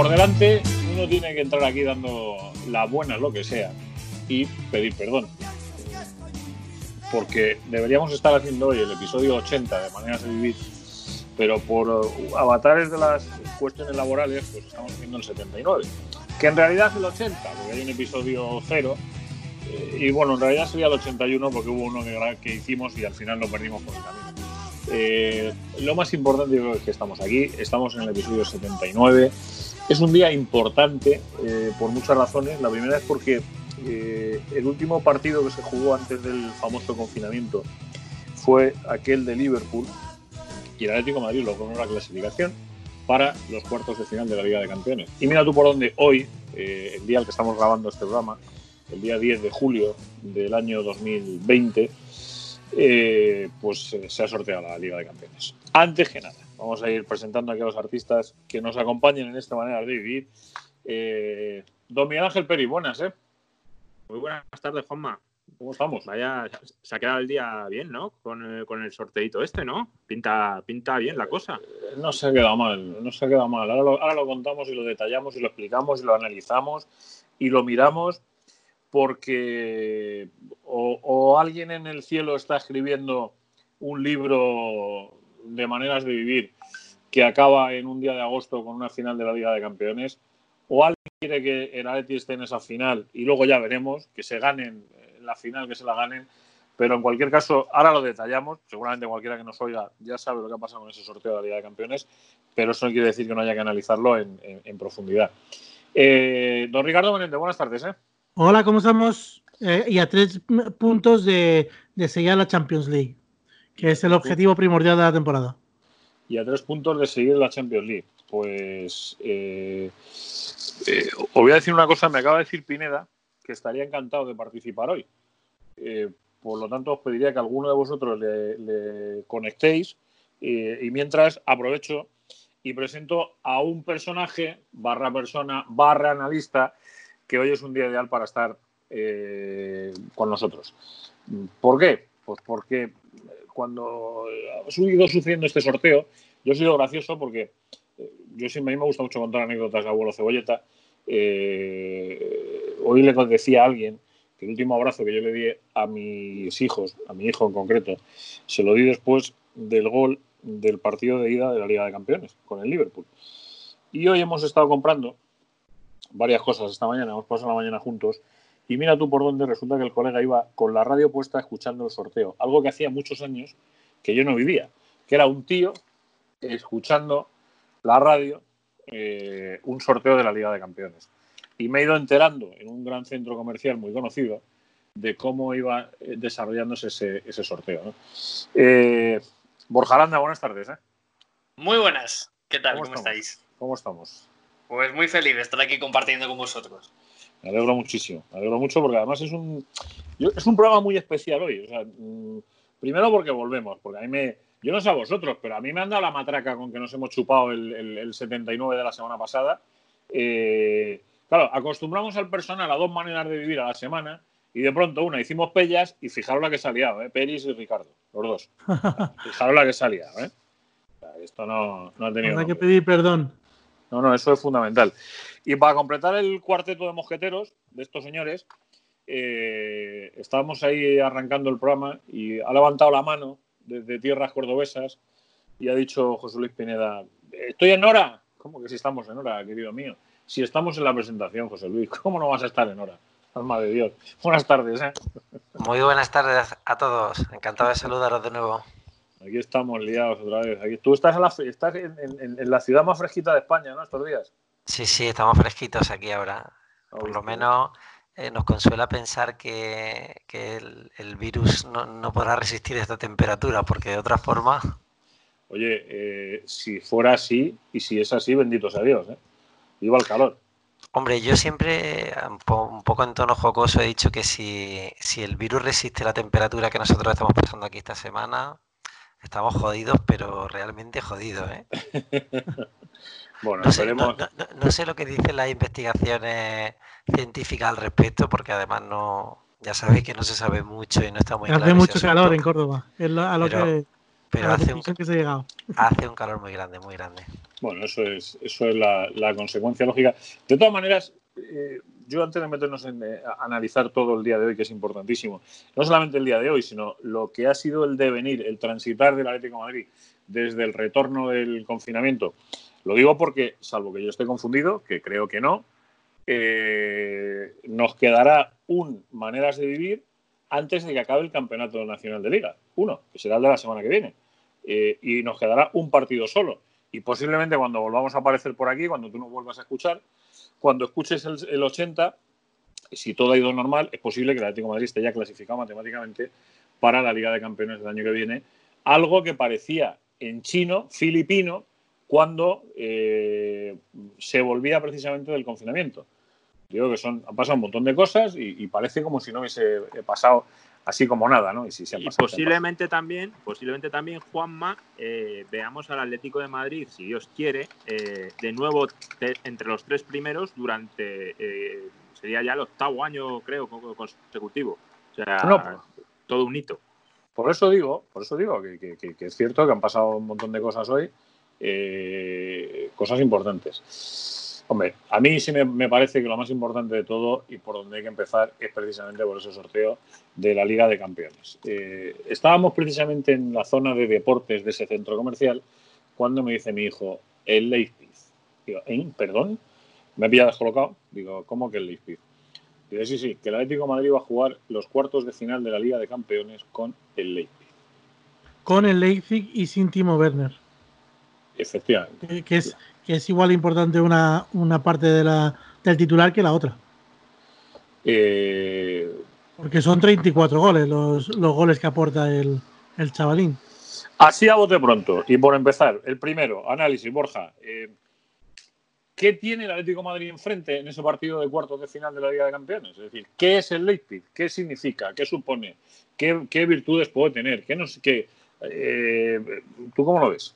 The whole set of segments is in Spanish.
por delante uno tiene que entrar aquí dando la buena, lo que sea, y pedir perdón. Porque deberíamos estar haciendo hoy el episodio 80 de Maneras de Vivir, pero por avatares de las cuestiones laborales, pues estamos haciendo el 79. Que en realidad es el 80, porque hay un episodio cero. eh, y bueno, en realidad sería el 81 porque hubo uno que, que hicimos y al final lo perdimos por el camino. Eh, lo más importante yo creo es que estamos aquí, estamos en el episodio 79. Es un día importante eh, por muchas razones. La primera es porque eh, el último partido que se jugó antes del famoso confinamiento fue aquel de Liverpool y el Atlético de Madrid logró la clasificación para los cuartos de final de la Liga de Campeones. Y mira tú por dónde hoy, eh, el día al que estamos grabando este programa, el día 10 de julio del año 2020, eh, pues se ha sorteado la Liga de Campeones. Antes que nada, vamos a ir presentando aquí a los artistas que nos acompañen en esta manera de vivir. Eh, don Miguel Ángel Peri, buenas, ¿eh? Muy buenas tardes, Juanma. ¿Cómo estamos? Vaya, se ha quedado el día bien, ¿no? Con, el- con el sorteito este, ¿no? Pinta, pinta bien la cosa. No se ha quedado mal, no se ha quedado mal. Ahora lo, ahora lo contamos y lo detallamos y lo explicamos y lo analizamos y lo miramos porque o, o alguien en el cielo está escribiendo un libro de maneras de vivir que acaba en un día de agosto con una final de la Liga de Campeones o alguien quiere que el Atleti esté en esa final y luego ya veremos que se ganen eh, la final, que se la ganen pero en cualquier caso, ahora lo detallamos. Seguramente cualquiera que nos oiga ya sabe lo que ha pasado con ese sorteo de la Liga de Campeones, pero eso no quiere decir que no haya que analizarlo en, en- en profundidad. Eh, don Ricardo Benete, buenas tardes. ¿eh? Hola, ¿cómo estamos? Eh, y a tres puntos de, de sellar la Champions League, que es el objetivo primordial de la temporada. Y a tres puntos de seguir la Champions League. Pues eh, eh, os voy a decir una cosa, me acaba de decir Pineda que estaría encantado de participar hoy. Eh, por lo tanto, os pediría que alguno de vosotros le, le conectéis y mientras aprovecho y presento a un personaje barra persona barra analista que hoy es un día ideal para estar con nosotros. ¿Por qué? Pues porque cuando ha ido sucediendo este sorteo, yo he sido gracioso porque eh, yo siempre a mí me gusta mucho contar anécdotas de abuelo cebolleta. Eh, hoy le decía a alguien que el último abrazo que yo le di a mis hijos, a mi hijo en concreto, se lo di después del gol del partido de ida de la Liga de Campeones con el Liverpool. Y hoy hemos estado comprando varias cosas esta mañana, hemos pasado la mañana juntos. Y mira tú por dónde resulta que el colega iba con la radio puesta escuchando el sorteo, algo que hacía muchos años que yo no vivía, que era un tío escuchando la radio eh, un sorteo de la Liga de Campeones. Y me he ido enterando en un gran centro comercial muy conocido de cómo iba eh, desarrollándose ese, ese sorteo. ¿no? Eh, Borja Aranda, buenas tardes. ¿eh? Muy buenas, ¿qué tal? ¿Cómo ¿Cómo, estáis? ¿Cómo estamos? Pues muy feliz de estar aquí compartiendo con vosotros. Me alegro muchísimo, me alegro mucho porque además es un, es un programa muy especial hoy. O sea, mm, primero porque volvemos, porque a mí me, yo no sé a vosotros, pero a mí me han dado la matraca con que nos hemos chupado el, el- el 79 de la semana pasada. Eh, claro, acostumbramos al personal a dos maneras de vivir a la semana y de pronto una hicimos pellas y fijaros la que salía, ¿eh? Peris y Ricardo, los dos. Fijaros la que salía, ¿eh? Esto no, no ha tenido. Habrá que pedir perdón. No, no, eso es fundamental. Y para completar el cuarteto de mosqueteros de estos señores, eh, estábamos ahí arrancando el programa y ha levantado la mano desde tierras cordobesas y ha dicho José Luis Pineda, ¿estoy en hora? ¿Cómo que si estamos en hora, querido mío? Si estamos en la presentación, José Luis, ¿cómo no vas a estar en hora? Alma de Dios. Buenas tardes, ¿eh? Muy buenas tardes a todos. Encantado de saludaros de nuevo. Aquí estamos liados otra vez. Aquí, tú estás, en la, estás en, en- en la ciudad más fresquita de España, ¿no? Estos días. Sí, sí, estamos fresquitos aquí ahora. Por lo menos eh, nos consuela pensar que, que el, el virus no, no podrá resistir esta temperatura, porque de otra forma, Oye, eh, si fuera así, y si es así, bendito sea Dios, ¿eh? Viva el calor. hombre, yo siempre, un, po- un poco en tono jocoso, he dicho que si, si el virus resiste la temperatura que nosotros estamos pasando aquí esta semana, estamos jodidos, pero realmente jodidos, ¿eh? Bueno, No sé, no, esperemos. no- no- no sé lo que dicen las investigaciones científicas al respecto, porque además no, ya sabéis que no se sabe mucho y no está muy claro Hace mucho calor en Córdoba. Es lo- a lo Pero- que Pero a la hace un, que se ha llegado. hace un calor muy grande, muy grande. Bueno, eso es, eso es la, la consecuencia lógica. De todas maneras, eh, yo antes de meternos en eh, analizar todo el día de hoy, que es importantísimo, no solamente el día de hoy, sino lo que ha sido el devenir, el transitar del Atlético de Madrid desde el retorno del confinamiento, lo digo porque, salvo que yo esté confundido, que creo que no, eh, nos quedará un maneras de vivir antes de que acabe el campeonato nacional de liga, uno, que será el de la semana que viene, Eh, y nos quedará un partido solo. Y posiblemente cuando volvamos a aparecer por aquí, cuando tú nos vuelvas a escuchar, cuando escuches el, el 80, si todo ha ido normal, es posible que el Atlético Madrid esté ya clasificado matemáticamente para la Liga de Campeones del año que viene. Algo que parecía en chino, filipino, cuando eh, se volvía precisamente del confinamiento. Digo que son, han pasado un montón de cosas y, y parece como si no hubiese pasado así como nada, ¿no? Y, si se han Y posiblemente también, posiblemente también, Juanma, eh, veamos al Atlético de Madrid, si Dios quiere, eh, de nuevo te- entre los tres primeros durante, eh, sería ya el octavo año, creo, co- consecutivo. O sea, No, pues. todo un hito. Por eso digo, por eso digo que, que- que- que es cierto que han pasado un montón de cosas hoy, eh, cosas importantes. Hombre, a mí sí me, me parece que lo más importante de todo y por donde hay que empezar es precisamente por ese sorteo de la Liga de Campeones. Eh, estábamos precisamente en la zona de deportes de ese centro comercial cuando me dice mi hijo, el Leipzig. Digo, ¿eh? ¿Perdón? Me había descolocado. Digo, ¿cómo que el Leipzig? Dice, sí, sí, que el Atlético de Madrid va a jugar los cuartos de final de la Liga de Campeones con el Leipzig. Con el Leipzig y sin Timo Werner. Efectivamente. Que, que es, que es igual importante una, una parte de la, del titular que la otra. Eh, Porque son 34 goles los, los goles que aporta el, el chavalín. así a bote pronto. Y por empezar, el primero, análisis, Borja. eh, ¿Qué tiene el Atlético de Madrid enfrente en ese partido de cuartos de final de la Liga de Campeones? Es decir, ¿qué es el Leipzig? ¿Qué significa? ¿Qué supone? ¿Qué, qué virtudes puede tener? ¿Qué no sé qué? Eh, ¿Tú cómo lo ves?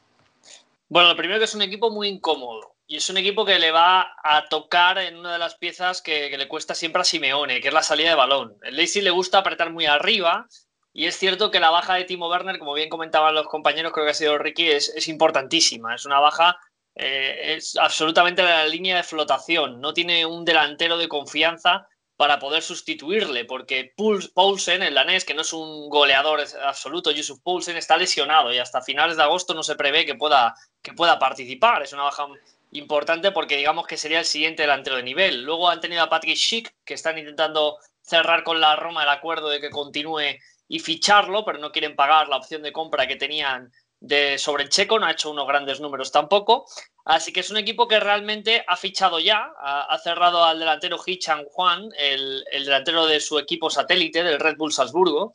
Bueno, lo primero que es un equipo muy incómodo. Y es un equipo que le va a tocar en una de las piezas que, le cuesta siempre a Simeone, que es la salida de balón. El Leipzig le gusta apretar muy arriba. Y es cierto que la baja de Timo Werner, como bien comentaban los compañeros, creo que ha sido Ricky, es, es importantísima. Es una baja, eh, es absolutamente la línea de flotación. No tiene un delantero de confianza para poder sustituirle, porque Poulsen, el danés, que no es un goleador absoluto, Yusuf Poulsen, está lesionado y hasta finales de agosto no se prevé que pueda, que pueda participar. Es una baja importante porque digamos que sería el siguiente delantero de nivel. Luego han tenido a Patrick Schick, que están intentando cerrar con la Roma el acuerdo de que continúe y ficharlo, pero no quieren pagar la opción de compra que tenían de sobre el checo, no ha hecho unos grandes números tampoco. Así que es un equipo que realmente ha fichado ya, ha, cerrado al delantero Hee Chan Juan, el, el delantero de su equipo satélite, del Red Bull Salzburgo,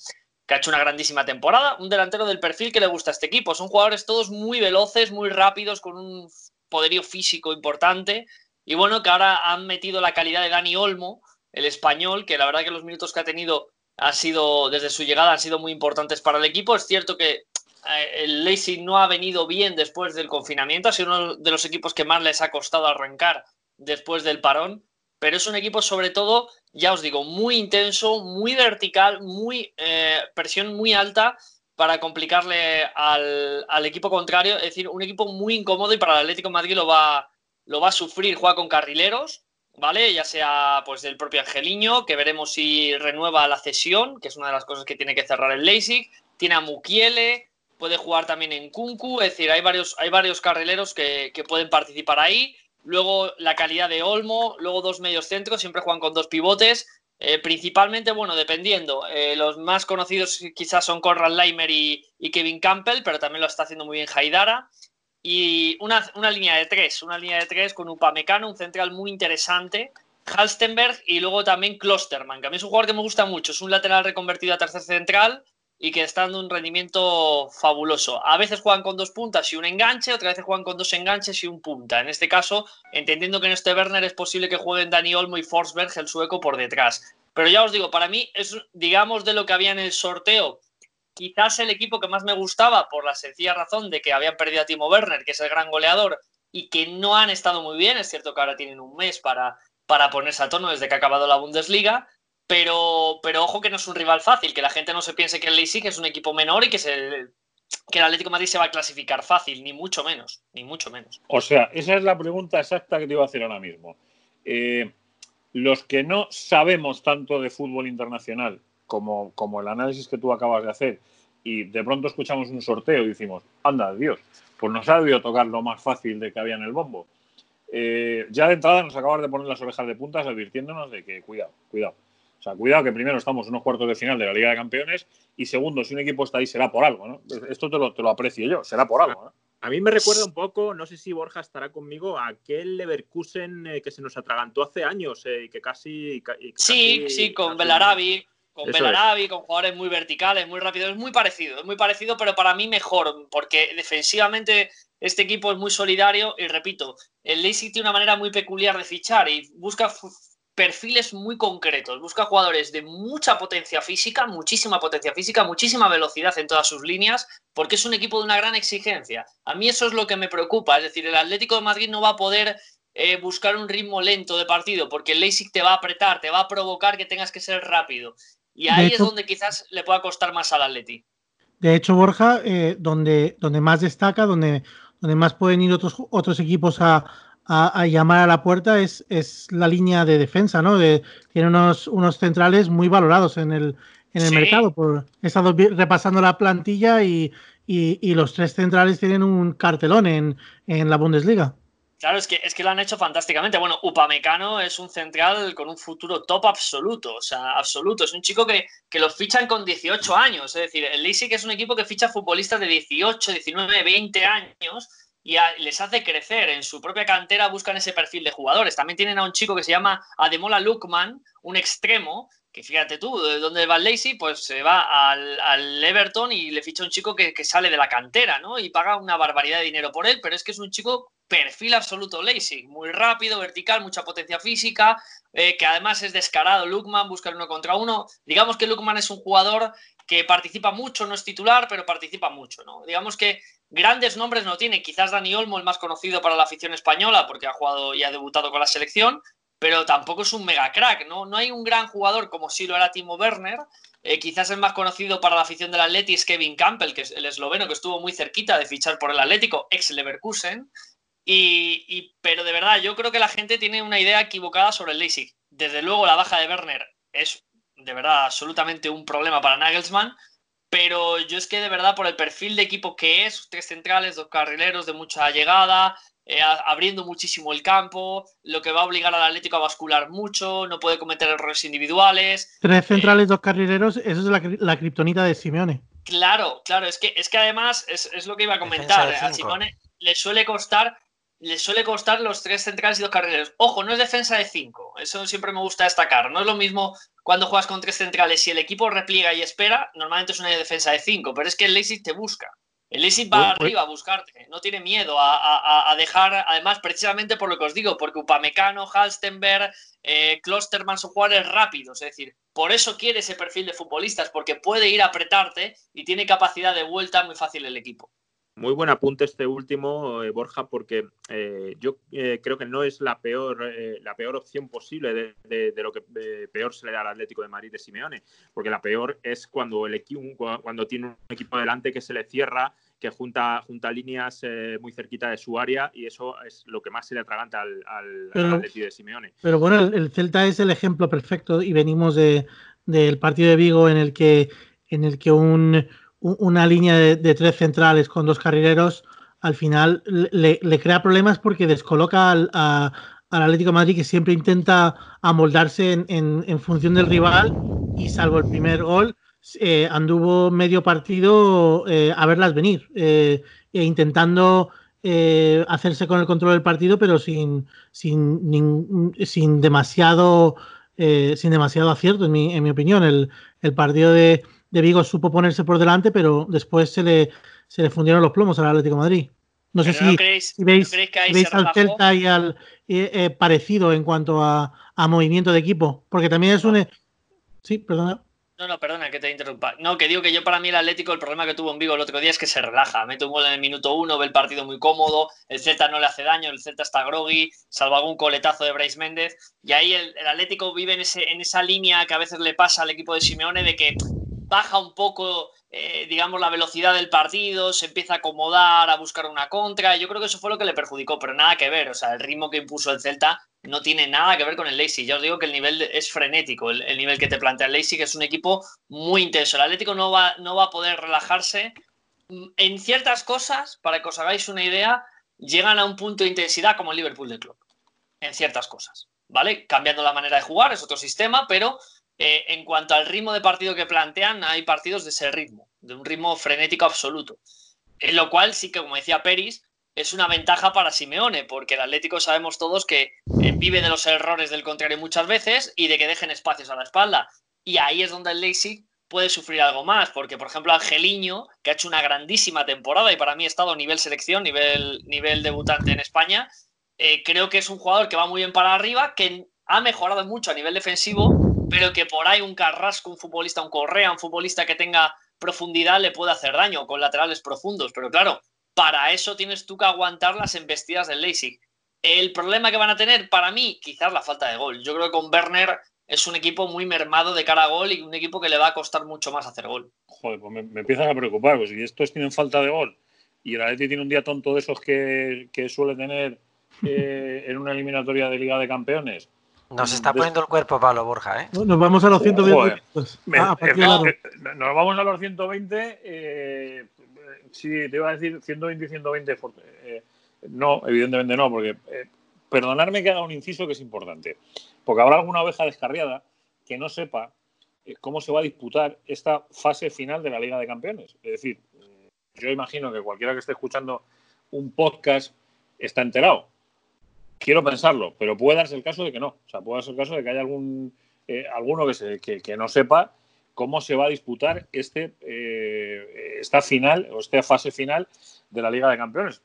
que ha hecho una grandísima temporada. Un delantero del perfil que le gusta a este equipo. Son jugadores todos muy veloces, muy rápidos, con un poderío físico importante. Y bueno, que ahora han metido la calidad de Dani Olmo, el español, que la verdad que los minutos que ha tenido ha sido, desde su llegada han sido muy importantes para el equipo. Es cierto que el Leipzig no ha venido bien después del confinamiento, ha sido uno de los equipos que más les ha costado arrancar después del parón, pero es un equipo sobre todo, ya os digo, muy intenso, muy vertical, muy eh, presión muy alta para complicarle al, al, equipo contrario, es decir, un equipo muy incómodo y para el Atlético Madrid lo va, lo va a sufrir, juega con carrileros, ¿vale? Ya sea pues del propio Angeliño, que veremos si renueva la cesión, que es una de las cosas que tiene que cerrar el Leipzig, tiene a Mukiele, puede jugar también en Kunku, es decir, hay varios, hay varios carrileros que, que pueden participar ahí, luego la calidad de Olmo, luego dos medios centros, siempre juegan con dos pivotes, eh, principalmente, bueno, dependiendo, eh, los más conocidos quizás son Conrad Leimer y, Kevin Campbell, pero también lo está haciendo muy bien Haidara. Y una, una línea de tres, una línea de tres con Upamecano, un central muy interesante, Halstenberg y luego también Klosterman, que a mí es un jugador que me gusta mucho, es un lateral reconvertido a tercer central y que está dando un rendimiento fabuloso. A veces juegan con dos puntas y un enganche, otras veces juegan con dos enganches y un punta. En este caso, entendiendo que en este Werner es posible que jueguen Dani Olmo y Forsberg, el sueco, por detrás. Pero ya os digo, para mí es, digamos, de lo que había en el sorteo, quizás el equipo que más me gustaba por la sencilla razón de que habían perdido a Timo Werner, que es el gran goleador, y que no han estado muy bien. Es cierto que ahora tienen un mes para, para ponerse a tono desde que ha acabado la Bundesliga, pero, pero ojo que no es un rival fácil, que la gente no se piense que el Leipzig es un equipo menor y que se que el Atlético Madrid se va a clasificar fácil, ni mucho menos, ni mucho menos. O sea, esa es la pregunta exacta que te iba a hacer ahora mismo. Eh, los que no sabemos tanto de fútbol internacional como, como el análisis que tú acabas de hacer y de pronto escuchamos un sorteo y decimos, anda, Dios, pues nos ha debido tocar lo más fácil de que había en el bombo. Eh, ya de entrada nos acabas de poner las orejas de puntas advirtiéndonos de que cuidado, cuidado. O sea, cuidado que primero estamos en unos cuartos de final de la Liga de Campeones y segundo, si un equipo está ahí será por algo, ¿no? Esto te lo, te lo aprecio yo, será por algo, ¿no? A mí me recuerda un poco, no sé si Borja estará conmigo, a aquel Leverkusen eh, que se nos atragantó hace años y eh, que casi, y casi, Sí, sí, con Belarabi, con Belarabi, con jugadores muy verticales, muy rápidos. Es muy parecido, es muy parecido, pero para mí mejor, porque defensivamente este equipo es muy solidario y repito, el Leipzig tiene una manera muy peculiar de fichar y busca perfiles muy concretos. Busca jugadores de mucha potencia física, muchísima potencia física, muchísima velocidad en todas sus líneas, porque es un equipo de una gran exigencia. A mí eso es lo que me preocupa. Es decir, el Atlético de Madrid no va a poder eh, buscar un ritmo lento de partido, porque el Leipzig te va a apretar, te va a provocar que tengas que ser rápido. Y ahí es donde quizás le pueda costar más al Atleti. De hecho, Borja, eh, donde, donde más destaca, donde, donde más pueden ir otros, otros equipos a, a, llamar a la puerta es, es, la línea de defensa, ¿no? De, tiene unos, unos centrales muy valorados en el, en el mercado. Por, he estado repasando la plantilla y, y, los tres centrales tienen un cartelón en, en la Bundesliga. Claro, es que, es que lo han hecho fantásticamente. Bueno, Upamecano es un central con un futuro top absoluto, o sea, absoluto. Es un chico que, que lo fichan con 18 años. Es decir, el Leipzig es un equipo que ficha futbolistas de 18, 19, 20 años y les hace crecer. En su propia cantera buscan ese perfil de jugadores. También tienen a un chico que se llama Ademola Lukman, un extremo, que fíjate tú, de dónde va el Lazy, pues se va al, Everton y le ficha un chico que, sale de la cantera, ¿no? Y paga una barbaridad de dinero por él, pero es que es un chico perfil absoluto Lazy, muy rápido, vertical, mucha potencia física, eh, que además es descarado. Lukman busca uno contra uno. Digamos que Lukman es un jugador que participa mucho, no es titular, pero participa mucho, ¿no? Digamos que Grandes nombres no tiene, quizás Dani Olmo, el más conocido para la afición española, porque ha jugado y ha debutado con la selección, pero tampoco es un mega crack, ¿no? No hay un gran jugador como si lo era Timo Werner. Eh, quizás el más conocido para la afición del Atleti es Kevin Campbell, que es el esloveno que estuvo muy cerquita de fichar por el Atlético, ex Leverkusen. Y, pero de verdad, yo creo que la gente tiene una idea equivocada sobre el Leipzig. Desde luego, la baja de Werner es de verdad absolutamente un problema para Nagelsmann, pero yo es que de verdad por el perfil de equipo que es, tres centrales, dos carrileros de mucha llegada, eh, abriendo muchísimo el campo, lo que va a obligar al Atlético a bascular mucho, no puede cometer errores individuales. Tres centrales, eh, dos carrileros, eso es la, la kriptonita de Simeone. Claro, claro, es que, es que además es, lo que iba a comentar. A Simeone le suele costar le suele costar los tres centrales y dos carrileros. Ojo, no es defensa de cinco. Eso siempre me gusta destacar. No es lo mismo cuando juegas con tres centrales. Si el equipo repliega y espera, normalmente es una defensa de cinco. Pero es que el Leipzig te busca. El Leipzig va arriba a buscarte. No tiene miedo a, dejar, además, precisamente por lo que os digo, porque Upamecano, Halstenberg, eh, Klosterman son jugadores rápidos. Es decir, por eso quiere ese perfil de futbolistas, porque puede ir a apretarte y tiene capacidad de vuelta muy fácil el equipo. Muy buen apunte este último, eh, Borja, porque eh, yo eh, creo que no es la peor, la peor opción posible de, lo que peor se le da al Atlético de Madrid de Simeone, porque la peor es cuando, el cuando tiene un equipo delante que se le cierra, que junta, junta líneas muy cerquita de su área y eso es lo que más se le atraganta al, al, Atlético de Simeone. Pero bueno, el, Celta es el ejemplo perfecto y venimos de, del partido de Vigo en el que, en el que un una línea de, tres centrales con dos carrileros, al final le, crea problemas porque descoloca al, Atlético de Madrid que siempre intenta amoldarse en, función del rival y salvo el primer gol, eh, anduvo medio partido eh, a verlas venir eh, e intentando hacerse con el control del partido pero sin, sin, sin demasiado sin demasiado acierto en mi, en mi opinión. El partido de, de Vigo supo ponerse por delante, pero después se le, se le fundieron los plomos al Atlético de Madrid. No sé si, veis, al Celta y al eh, eh, parecido en cuanto a, movimiento de equipo, porque también es un... E-, sí, perdona. No, no, perdona que te interrumpa. No, que digo que yo para mí el Atlético, el problema que tuvo en Vigo el otro día es que se relaja. Mete un gol en el minuto uno, ve el partido muy cómodo, el Celta no le hace daño, el Celta está groggy, salvo algún coletazo de Bryce Méndez. Y ahí el, Atlético vive en, ese, en esa línea que a veces le pasa al equipo de Simeone de que baja un poco, eh, digamos, la velocidad del partido, se empieza a acomodar, a buscar una contra. Yo creo que eso fue lo que le perjudicó, pero nada que ver. O sea, el ritmo que impuso el Celta no tiene nada que ver con el Leipzig. Ya os digo que el nivel es frenético, el, nivel que te plantea el Leipzig, que es un equipo muy intenso. El Atlético no va, no va a poder relajarse. En ciertas cosas, para que os hagáis una idea, llegan a un punto de intensidad como el Liverpool de Club. En ciertas cosas, ¿vale? Cambiando la manera de jugar, es otro sistema, pero eh, en cuanto al ritmo de partido que plantean, hay partidos de ese ritmo, de un ritmo frenético absoluto. En lo cual sí que, como decía Peris, es una ventaja para Simeone, porque el Atlético sabemos todos que eh, vive de los errores del contrario muchas veces y de que dejen espacios a la espalda. Y ahí es donde el Leipzig puede sufrir algo más, porque por ejemplo Angeliño, que ha hecho una grandísima temporada y para mí ha estado nivel selección, nivel, nivel debutante en España, eh, creo que es un jugador que va muy bien para arriba, que ha mejorado mucho a nivel defensivo, pero que por ahí un Carrasco, un futbolista, un Correa, un futbolista que tenga profundidad le puede hacer daño con laterales profundos. Pero claro, para eso tienes tú que aguantar las embestidas del Leipzig. El problema que van a tener, para mí, quizás la falta de gol. Yo creo que con Werner es un equipo muy mermado de cara a gol y un equipo que le va a costar mucho más hacer gol. Joder, pues me, empiezas a preocupar, pues si estos tienen falta de gol y el Atleti tiene un día tonto de esos que, suele tener eh, en una eliminatoria de Liga de Campeones. Nos está poniendo el cuerpo Pablo Borja, ¿eh? Nos vamos a los 120. Ah, nos vamos a los 120. Eh, sí, te iba a decir 120 y 120. Eh, no, evidentemente no, porque eh, perdonarme que haga un inciso que es importante. Porque habrá alguna oveja descarriada que no sepa eh, cómo se va a disputar esta fase final de la Liga de Campeones. Es decir, yo imagino que cualquiera que esté escuchando un podcast está enterado. Quiero pensarlo, pero puede darse el caso de que no. O sea, puede darse el caso de que haya algún, eh, alguno que, se, que, no sepa cómo se va a disputar este, eh, esta final o esta fase final de la Liga de Campeones.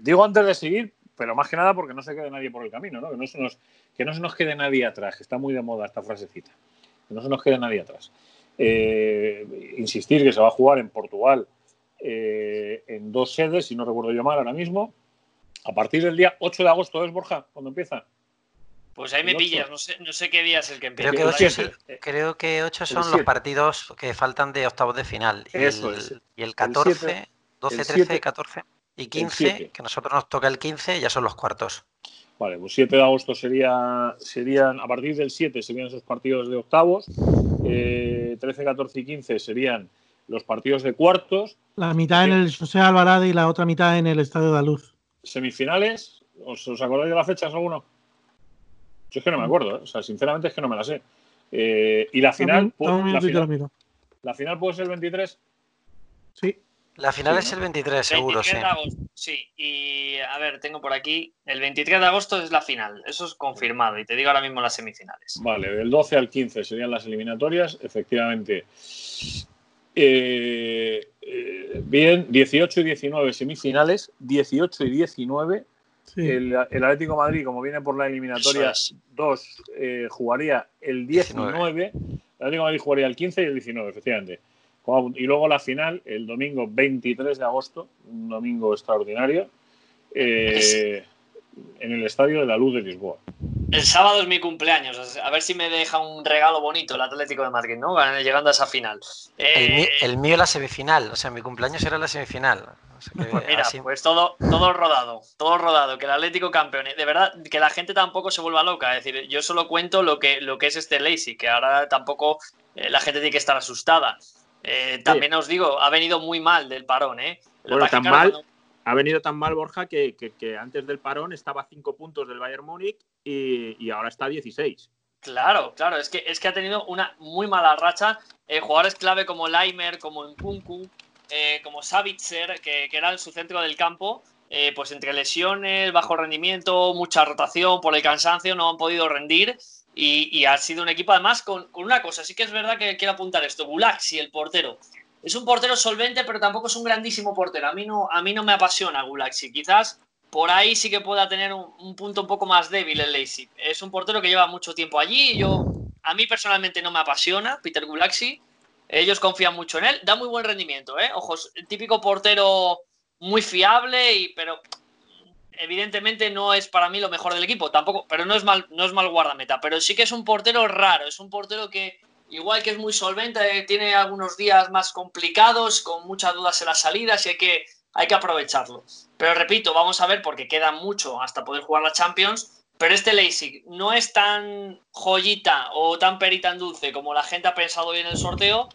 digo antes de seguir pero más que nada porque no se quede nadie por el camino, ¿no? Que, no se nos, que no se nos quede nadie atrás, está muy de moda esta frasecita, que no se nos quede nadie atrás. Eh, insistir que se va a jugar en Portugal eh, en dos sedes, si no recuerdo yo mal ahora mismo, a partir del día 8 de agosto, ¿es Borja? cuando empieza? Pues ahí me pillas, no sé, no sé qué día es el que empieza. Creo que 8, creo que ocho son los partidos que faltan de octavos de final. Y, el, y el 14, 12, 13, 14. Y 15, que nosotros nos toca el 15, ya son los cuartos. Vale, pues 7 de agosto sería, serían, a partir del 7 serían esos partidos de octavos, 13, eh, 14 y 15 serían los partidos de cuartos. La mitad en el José Alvarado y la otra mitad en el Estadio de la Luz. Semifinales, ¿os, acordáis de las fechas alguno? Yo es que no me acuerdo, ¿eh? o sea, sinceramente es que no me la sé. Eh, y la final, la, final la final puede ser el 23. Sí. La final es el 23, seguro, sí. sí, y a ver, tengo por aquí, el 23 de agosto es la final, eso es confirmado, y te digo ahora mismo las semifinales. Vale, del 12 al 15 serían las eliminatorias, efectivamente. Eh, eh, bien, 18 y 19 semifinales, 18 y 19. El, Atlético Madrid, como viene por la eliminatoria 2, eh, jugaría el 19. El Atlético Madrid jugaría el 15 y el 19, efectivamente. Y luego la final, el domingo 23 de agosto, un domingo extraordinario, eh, en el Estadio de la Luz de Lisboa. El sábado es mi cumpleaños, a ver si me deja un regalo bonito el Atlético de Madrid, ¿no? Llegando a esa final. El, eh, mío, la semifinal, o sea, mi cumpleaños era la semifinal. Mira, pues todo, todo rodado, todo rodado, que el Atlético campeón. De verdad, que la gente tampoco se vuelva loca. Es decir, yo solo cuento lo que, lo que es este Lazy, que ahora tampoco eh, la gente tiene que estar asustada. Eh, también os digo, ha venido muy mal del parón, ¿eh? Bueno, tan mal, ha venido tan mal Borja que, antes del parón estaba a 5 puntos del Bayern Múnich y, ahora está a 16. Claro, claro, es que, es que ha tenido una muy mala racha. Eh, jugadores clave como Leimer, como Nkunku, eh, como Savitzer, que, que eran su centro del campo, pues entre lesiones, bajo rendimiento, mucha rotación por el cansancio, no han podido rendir y, ha sido un equipo además con, una cosa, sí que es verdad que quiero apuntar esto, Gulaxi, el portero. Es un portero solvente, pero tampoco es un grandísimo portero. A mí no, a mí no me apasiona Gulaxi. Quizás por ahí sí que pueda tener un, punto un poco más débil el Leipzig. Es un portero que lleva mucho tiempo allí. Y yo, a mí personalmente no me apasiona Peter Gulaxi. Ellos confían mucho en él. Da muy buen rendimiento, ¿eh? Ojos, típico portero muy fiable, y, pero evidentemente no es para mí lo mejor del equipo, tampoco, pero no es mal, no es mal guardameta, pero sí que es un portero raro, es un portero que, igual que es muy solvente, tiene algunos días más complicados, con muchas dudas en las salidas y hay que, hay que aprovecharlo. Pero repito, vamos a ver porque queda mucho hasta poder jugar la Champions. Pero este Leipzig no es tan joyita o tan perita en dulce como la gente ha pensado hoy en el sorteo,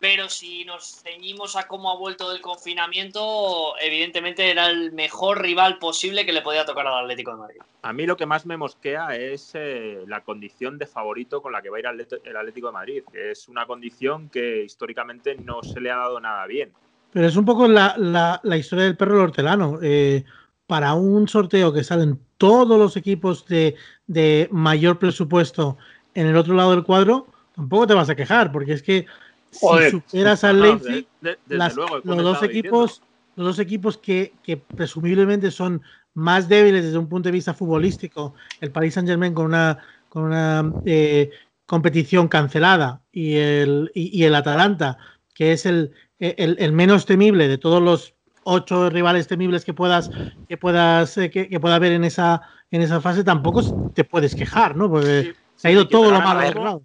pero si nos ceñimos a cómo ha vuelto del confinamiento, evidentemente era el mejor rival posible que le podía tocar al Atlético de Madrid. A mí lo que más me mosquea es eh, la condición de favorito con la que va a ir el Atlético de Madrid, que es una condición que históricamente no se le ha dado nada bien. Pero es un poco la, historia del perro del hortelano. Eh, para un sorteo que salen todos los equipos de, de mayor presupuesto en el otro lado del cuadro, tampoco te vas a quejar, porque es que si superas al Leipzig, los, dos equipos, los dos equipos que, presumiblemente son más débiles desde un punto de vista futbolístico, el Paris Saint Germain con una, con una eh, competición cancelada y el, y, el Atalanta, que es el, el, menos temible de todos los ocho rivales temibles que puedas que puedas eh, que, pueda haber en esa en esa fase tampoco te puedes quejar no porque se ha ido todo lo malo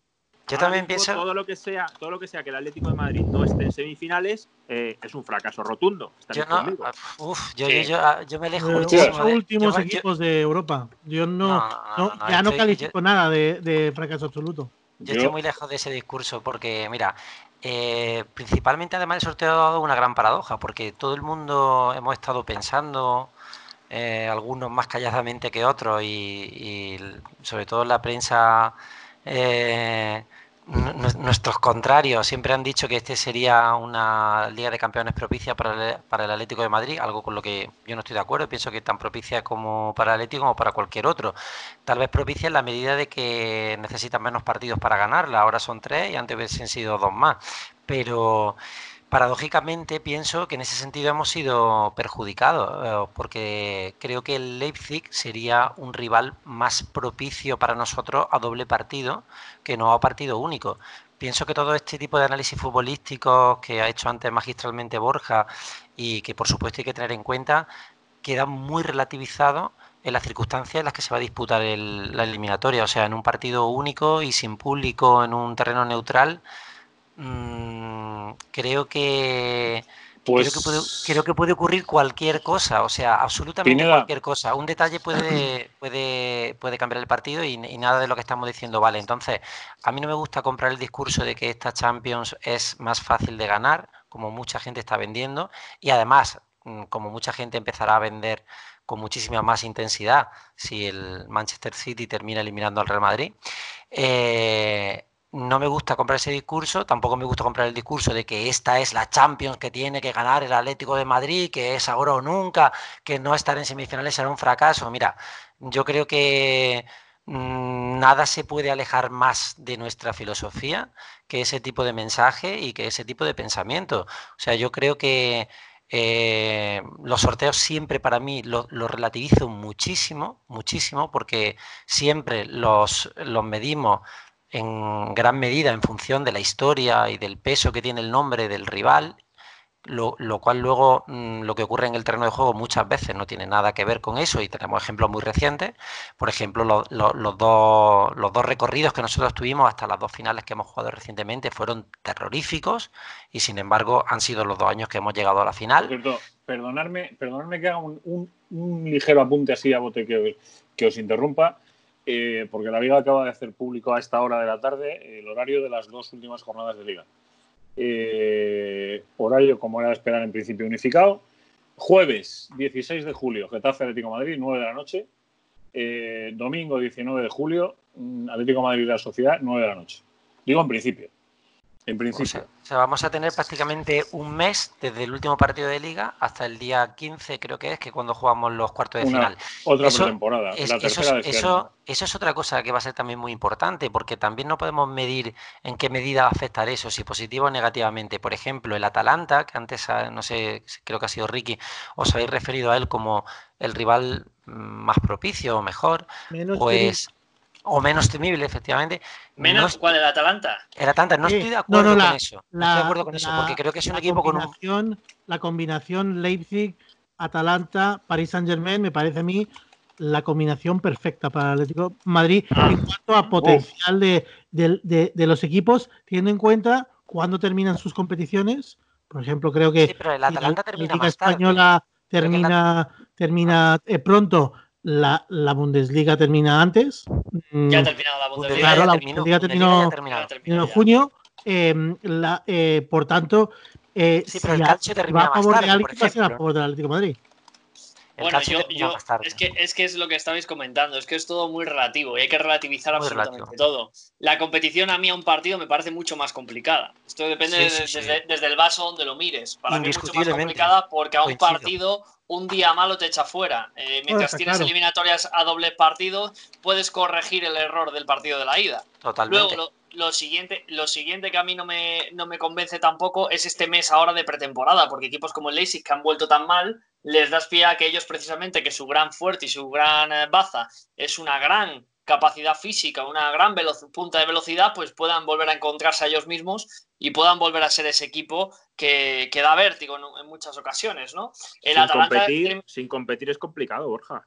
yo también pienso. Todo lo, que sea, todo lo que sea que el Atlético de Madrid no esté en semifinales eh, es un fracaso rotundo. Yo no. Uf, yo, yo, ah, yo, me alejo muchísimo. Los últimos equipos de Europa. Yo no. ya no califico nada de, de, fracaso absoluto. Yo, estoy muy lejos de ese discurso porque, mira, eh, principalmente además el sorteo ha dado una gran paradoja porque todo el mundo hemos estado pensando. Eh, algunos más calladamente que otros y, y sobre todo la prensa eh, nuestros contrarios siempre han dicho que este sería una Liga de Campeones propicia para el, para el, Atlético de Madrid, algo con lo que yo no estoy de acuerdo. Pienso que tan propicia como para el Atlético como para cualquier otro. Tal vez propicia en la medida de que necesitan menos partidos para ganarla. Ahora son tres y antes hubiesen sido dos más. Pero paradójicamente pienso que en ese sentido hemos sido perjudicados, eh, porque creo que el Leipzig sería un rival más propicio para nosotros a doble partido que no a partido único. Pienso que todo este tipo de análisis futbolísticos que ha hecho antes magistralmente Borja y que por supuesto hay que tener en cuenta, queda muy relativizado en las circunstancias en las que se va a disputar la eliminatoria, o sea, en un partido único y sin público en un terreno neutral Mm, creo que pues, creo, que puede, ocurrir cualquier cosa, o sea, absolutamente cualquier cosa. Un detalle puede, puede, puede cambiar el partido y, nada de lo que estamos diciendo vale. Entonces, a mí no me gusta comprar el discurso de que esta Champions es más fácil de ganar, como mucha gente está vendiendo, y además, mm, como mucha gente empezará a vender con muchísima más intensidad si el Manchester City termina eliminando al Real Madrid. Eh, no me gusta comprar ese discurso, tampoco me gusta comprar el discurso de que esta es la Champions que tiene que ganar el Atlético de Madrid, que es ahora o nunca, que no estar en semifinales será un fracaso. Mira, yo creo que mm, nada se puede alejar más de nuestra filosofía que ese tipo de mensaje y que ese tipo de pensamiento. O sea, yo creo que eh, los sorteos siempre para mí los lo relativizo muchísimo, muchísimo, porque siempre los, los medimos en gran medida en función de la historia y del peso que tiene el nombre del rival, lo, cual luego mm, lo que ocurre en el terreno de juego muchas veces no tiene nada que ver con eso y tenemos ejemplos muy recientes. Por ejemplo, los, dos, los dos recorridos que nosotros tuvimos hasta las dos finales que hemos jugado recientemente fueron terroríficos y sin embargo han sido los dos años que hemos llegado a la final. perdonadme, perdonadme que haga un, ligero apunte así a bote que, que os interrumpa. Eh, porque la Liga acaba de hacer público a esta hora de la tarde el horario de las dos últimas jornadas de Liga. Eh, horario, como era de esperar, en principio unificado. Jueves 16 de julio, Getafe Atlético Madrid, 9 de la noche. Eh, domingo 19 de julio, mm, Atlético Madrid y la Sociedad, 9 de la noche. Digo en principio. En principio. O sea, vamos a tener prácticamente un mes desde el último partido de liga hasta el día 15, creo que es, que cuando jugamos los cuartos de final. Otra temporada, la tercera eso, eso, eso, es otra cosa que va a ser también muy importante, porque también no podemos medir en qué medida va a afectar eso, si positivo o negativamente. Por ejemplo, el Atalanta, que antes, ah, no sé, creo que ha sido Ricky, os habéis referido a él como el rival mm, más propicio o mejor, pues o menos temible, efectivamente. ¿Menos cuál? ¿El Atalanta? El Atalanta, no estoy de acuerdo con eso. no estoy de acuerdo con eso, porque creo que es un equipo con un. La combinación Leipzig, Atalanta, Paris Saint-Germain me parece a mí la combinación perfecta para el Atlético Madrid en cuanto a potencial de, de, los equipos, teniendo en cuenta cuándo terminan sus competiciones. Por ejemplo, creo que sí, pero el Atalanta la, termina Liga más tarde. Española termina, termina eh, pronto, la, la, Bundesliga termina antes. Ya ha terminado la Bundesliga. Claro, ya la terminó, Bundesliga terminó, en junio. eh, la, eh, por tanto, eh, Sí, pero el si calcio termina va a favor tarde, de por alguien, va a ser a favor del Atlético de Madrid. El Bueno, yo, es, que, es que es lo que estabais comentando, es que es todo muy relativo y hay que relativizar Muy absolutamente relativo. todo. La competición a mí a un partido me parece mucho más complicada. Esto depende Sí, de- sí, sí. Desde, desde el vaso donde lo mires. Para mí es mucho más complicada porque a un Coincido. partido un día malo te echa fuera. Eh, mientras tienes claro. eliminatorias a doble partido, puedes corregir el error del partido de la ida. Totalmente. Luego, lo, lo siguiente, lo siguiente que a mí no me, no me convence tampoco es este mes ahora de pretemporada, porque equipos como el Leipzig que han vuelto tan mal, les das pie a que ellos precisamente, que su gran fuerte y su gran eh, baza es una gran capacidad física, una gran punta de velocidad, pues puedan volver a encontrarse a ellos mismos y puedan volver a ser ese equipo que, que da vértigo en, en muchas ocasiones, ¿no? El sin, Atalanta competir, sin competir es complicado, Borja.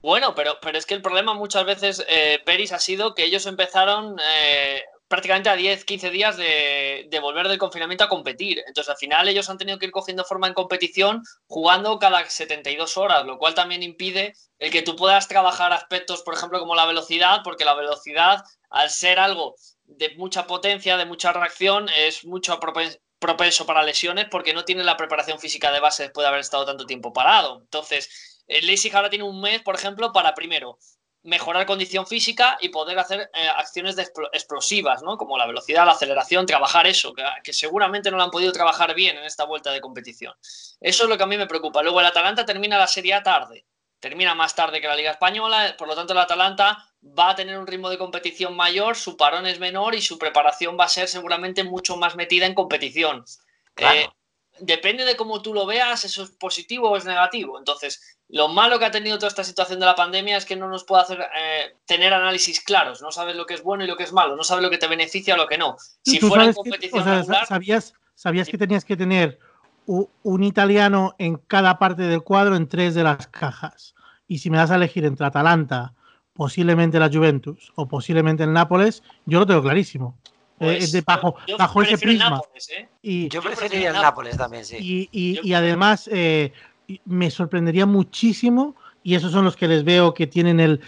bueno, pero, pero es que el problema muchas veces, eh, Peris, ha sido que ellos empezaron eh, prácticamente a 10, 15 días de, volver del confinamiento a competir. Entonces, al final, ellos han tenido que ir cogiendo forma en competición jugando cada 72 horas, lo cual también impide el que tú puedas trabajar aspectos, por ejemplo, como la velocidad, porque la velocidad, al ser algo de mucha potencia, de mucha reacción, es mucho propen- propenso para lesiones porque no tiene la preparación física de base después de haber estado tanto tiempo parado. Entonces, Leipzig ahora tiene un mes, por ejemplo, para primero mejorar condición física y poder hacer eh, acciones de explo- explosivas, ¿no? Como la velocidad, la aceleración, trabajar eso, que, que seguramente no lo han podido trabajar bien en esta vuelta de competición. Eso es lo que a mí me preocupa. Luego el Atalanta termina la Serie A tarde, termina más tarde que la Liga Española, por lo tanto el Atalanta va a tener un ritmo de competición mayor, su parón es menor y su preparación va a ser seguramente mucho más metida en competición. Claro. Eh, depende de cómo tú lo veas, eso es positivo o es negativo. Entonces, lo malo que ha tenido toda esta situación de la pandemia es que no nos puede hacer eh, tener análisis claros. No sabes lo que es bueno y lo que es malo, no sabes lo que te beneficia o lo que no. Si fuera en que- competición o sea, regular, ¿sabías, sabías que tenías que tener un italiano en cada parte del cuadro en tres de las cajas. Y si me das a elegir entre Atalanta, posiblemente la Juventus o posiblemente el Nápoles, yo lo tengo clarísimo. Eh, pues, de bajo yo bajo ese prisma. Nápoles, ¿eh? Y, Yo preferiría el Nápoles también, sí. y, y- Yo- y además eh, me sorprendería muchísimo, y esos son los que les veo que tienen el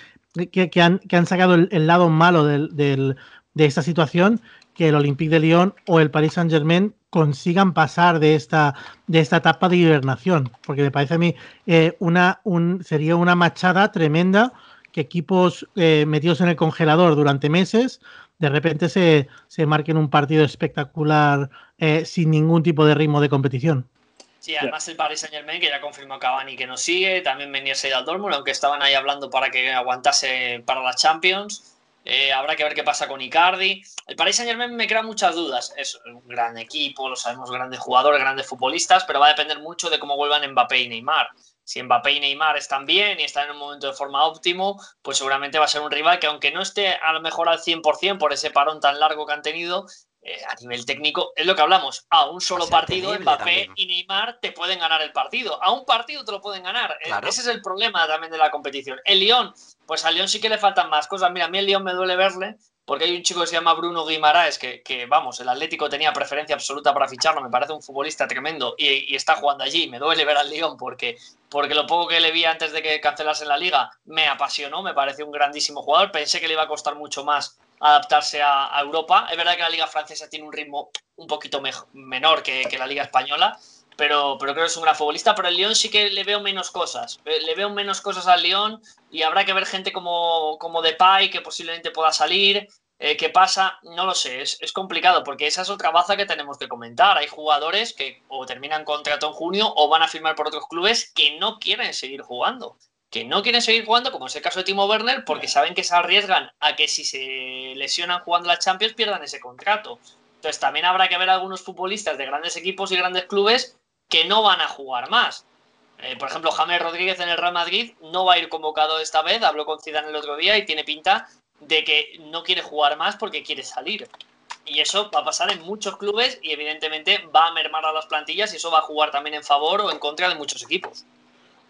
que, han, que han sacado el, el lado malo del- del- de esta situación, que el Olympique de Lyon o el Paris Saint Germain consigan pasar de esta, de esta etapa de hibernación, porque me parece a mí eh, una, un, sería una machada tremenda que equipos eh, metidos en el congelador durante meses de repente se, se marquen un partido espectacular eh, sin ningún tipo de ritmo de competición. Sí, además el Paris Saint Germain, que ya confirmó Cavani que no sigue, también venía Seid al Dortmund, aunque estaban ahí hablando para que aguantase para la Champions. Eh, habrá que ver qué pasa con Icardi. El Paris Saint Germain me crea muchas dudas. Es un gran equipo, lo sabemos, grandes jugadores, grandes futbolistas, pero va a depender mucho de cómo vuelvan Mbappé y Neymar. Si Mbappé y Neymar están bien y están en un momento de forma óptimo, pues seguramente va a ser un rival que aunque no esté a lo mejor al 100% por ese parón tan largo que han tenido, eh, a nivel técnico, es lo que hablamos. A un solo partido, Mbappé y Neymar te pueden ganar el partido. A un partido te lo pueden ganar. Eh, Claro. Ese es el problema también de la competición. El Lyon, pues al Lyon sí que le faltan más cosas. Mira, a mí el Lyon me duele verle porque hay un chico que se llama Bruno Guimaraes que, que, vamos, el Atlético tenía preferencia absoluta para ficharlo. Me parece un futbolista tremendo y, y está jugando allí. Me duele ver al Lyon porque, porque lo poco que le vi antes de que cancelasen la liga me apasionó. Me pareció un grandísimo jugador. Pensé que le iba a costar mucho más adaptarse a, a Europa. Es verdad que la liga francesa tiene un ritmo un poquito menor que, la liga española, pero, pero creo que es un gran futbolista. Pero el Lyon sí que le veo menos cosas. Eh, Le veo menos cosas al Lyon y habrá que ver gente como, como Depay que posiblemente pueda salir. Eh, ¿Qué pasa? No lo sé, es, es, complicado porque esa es otra baza que tenemos que comentar. Hay jugadores que o terminan contrato en junio o van a firmar por otros clubes que no quieren seguir jugando. Que no quieren seguir jugando, como es el caso de Timo Werner, porque saben que se arriesgan a que si se lesionan jugando la Champions pierdan ese contrato. Entonces también habrá que ver algunos futbolistas de grandes equipos y grandes clubes que no van a jugar más. Eh, por ejemplo, James Rodríguez en el Real Madrid no va a ir convocado esta vez, habló con Zidane el otro día y tiene pinta de que no quiere jugar más porque quiere salir. Y eso va a pasar en muchos clubes y evidentemente va a mermar a las plantillas y eso va a jugar también en favor o en contra de muchos equipos.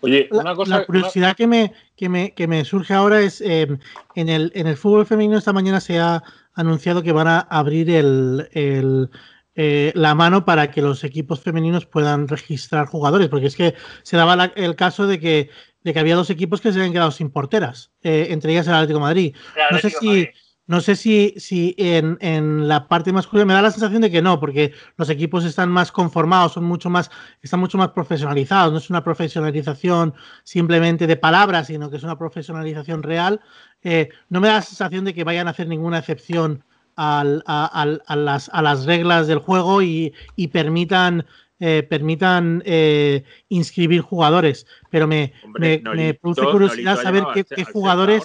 Oye, una cosa. La curiosidad que, me, que, me, que me surge ahora es: eh, en, el, en el fútbol femenino, esta mañana se ha anunciado que van a abrir el, el eh, la mano para que los equipos femeninos puedan registrar jugadores, porque es que se daba la, el caso de que, de que había dos equipos que se habían quedado sin porteras, eh, entre ellas el Atlético de Madrid. No sé si, no sé si, si en, en, la parte masculina me da la sensación de que no, porque los equipos están más conformados, son mucho más, están mucho más profesionalizados. No es una profesionalización simplemente de palabras, sino que es una profesionalización real. Eh, no me da la sensación de que vayan a hacer ninguna excepción al, a, a, las, a, las, reglas del juego y, y permitan, eh, permitan eh, inscribir jugadores. Pero me, Hombre, me, produce curiosidad saber qué, qué, jugadores,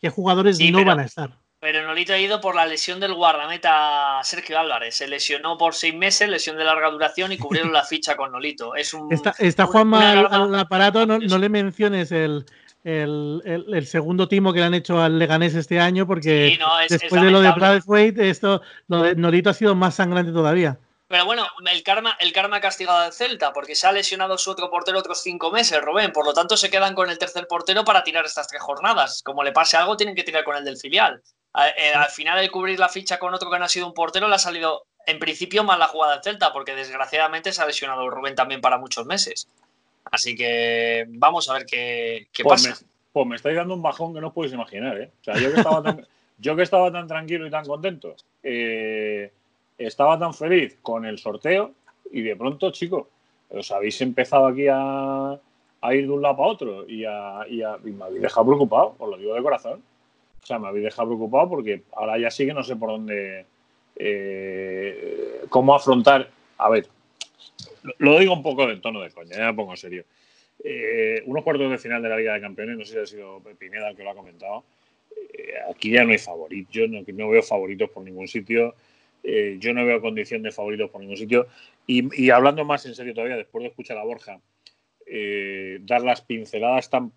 qué jugadores sí, no pero, van a estar. Pero Nolito ha ido por la lesión del guardameta Sergio Álvarez. Se lesionó por seis meses, lesión de larga duración y cubrieron la ficha con Nolito. Es un, está, está Juanma al, al aparato, no, no le menciones el, el, el, el, segundo timo que le han hecho al Leganés este año, porque sí, no, es, después es de lo de Braithwaite, esto, lo de Nolito ha sido más sangrante todavía. Pero bueno, el karma, el karma ha castigado al Celta, porque se ha lesionado su otro portero otros cinco meses, Rubén. Por lo tanto, se quedan con el tercer portero para tirar estas tres jornadas. Como le pase algo, tienen que tirar con el del filial. Al, eh, al final, de cubrir la ficha con otro que no ha sido un portero, le ha salido en principio mal la jugada del Celta, porque desgraciadamente se ha lesionado Rubén también para muchos meses. Así que vamos a ver qué, qué pues pasa. Me, pues me estáis dando un bajón que no os podéis imaginar, ¿eh? O sea, yo que estaba tan, yo que estaba tan tranquilo y tan contento, eh, estaba tan feliz con el sorteo y de pronto, chicos, os habéis empezado aquí a, a ir de un lado para otro y, a, y, a, y me habéis dejado preocupado, os lo digo de corazón. O sea, me habéis dejado preocupado porque ahora ya sí que no sé por dónde, eh, cómo afrontar. A ver, lo digo un poco en tono de coña, ya me pongo en serio. Eh, unos cuartos de final de la Liga de Campeones, no sé si ha sido Pineda el que lo ha comentado. Eh, aquí ya no hay favoritos, yo no, no, veo favoritos por ningún sitio, yo no veo condición de favoritos por ningún sitio. Y, y, hablando más en serio todavía, después de escuchar a Borja, eh, dar las pinceladas tan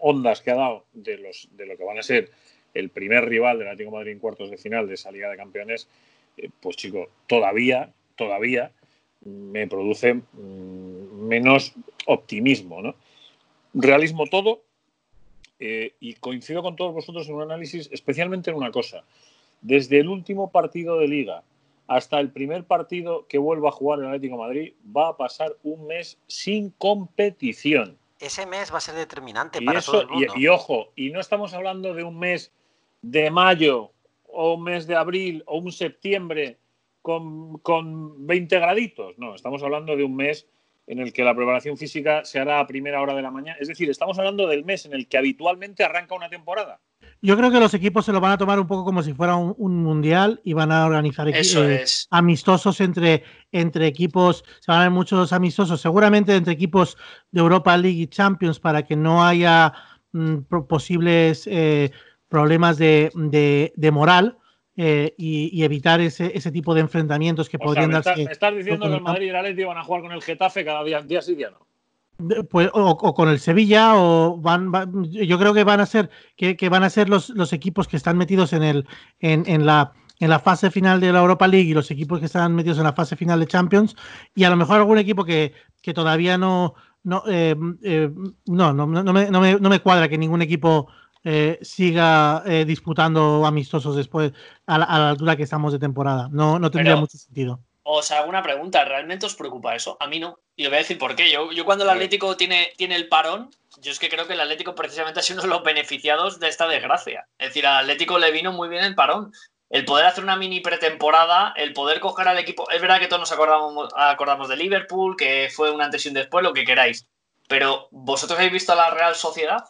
hondas que ha dado de, lo que van a ser el primer rival del Atlético Madrid en cuartos de final de esa Liga de Campeones, pues chico, todavía, todavía me produce mm, menos optimismo, ¿no? Realismo todo, eh, y coincido con todos vosotros en un análisis, especialmente en una cosa. Desde el último partido de liga hasta el primer partido que vuelva a jugar el Atlético de Madrid, va a pasar un mes sin competición. Ese mes va a ser determinante y para eso, todo el mundo. Y, y, ojo, y no estamos hablando de un mes de mayo o un mes de abril o un septiembre con, con 20 graditos. No, estamos hablando de un mes en el que la preparación física se hará a primera hora de la mañana. Es decir, estamos hablando del mes en el que habitualmente arranca una temporada. Yo creo que los equipos se lo van a tomar un poco como si fuera un, un mundial y van a organizar Eso eh, es. amistosos entre, entre equipos. Se van a ver muchos amistosos, seguramente entre equipos de Europa League y Champions para que no haya mm, posibles eh, problemas de, de, de moral. Eh, y, y, evitar ese, ese, tipo de enfrentamientos que o podrían sea, darse. Estás diciendo que el Madrid y el Atleti van a jugar con el Getafe cada día, día sí, día no. Pues, o, o, con el Sevilla o van, yo creo que van a ser que, que van a ser los, los, equipos que están metidos en el en, en, la en la fase final de la Europa League y los equipos que están metidos en la fase final de Champions y a lo mejor algún equipo que, que todavía no no, eh, eh, no, no, no, me, no, me, no me cuadra que ningún equipo eh, siga eh, disputando amistosos después a la, a la, altura que estamos de temporada. No, no tendría Pero, mucho sentido. Os hago una pregunta, ¿realmente os preocupa eso? A mí no. Y os voy a decir por qué. Yo, yo cuando el Atlético tiene, tiene el parón, yo es que creo que el Atlético precisamente ha sido uno de los beneficiados de esta desgracia. Es decir, al Atlético le vino muy bien el parón. El poder hacer una mini pretemporada, el poder coger al equipo. Es verdad que todos nos acordamos, acordamos de Liverpool, que fue un antes y un después, lo que queráis. Pero, ¿vosotros habéis visto a la Real Sociedad?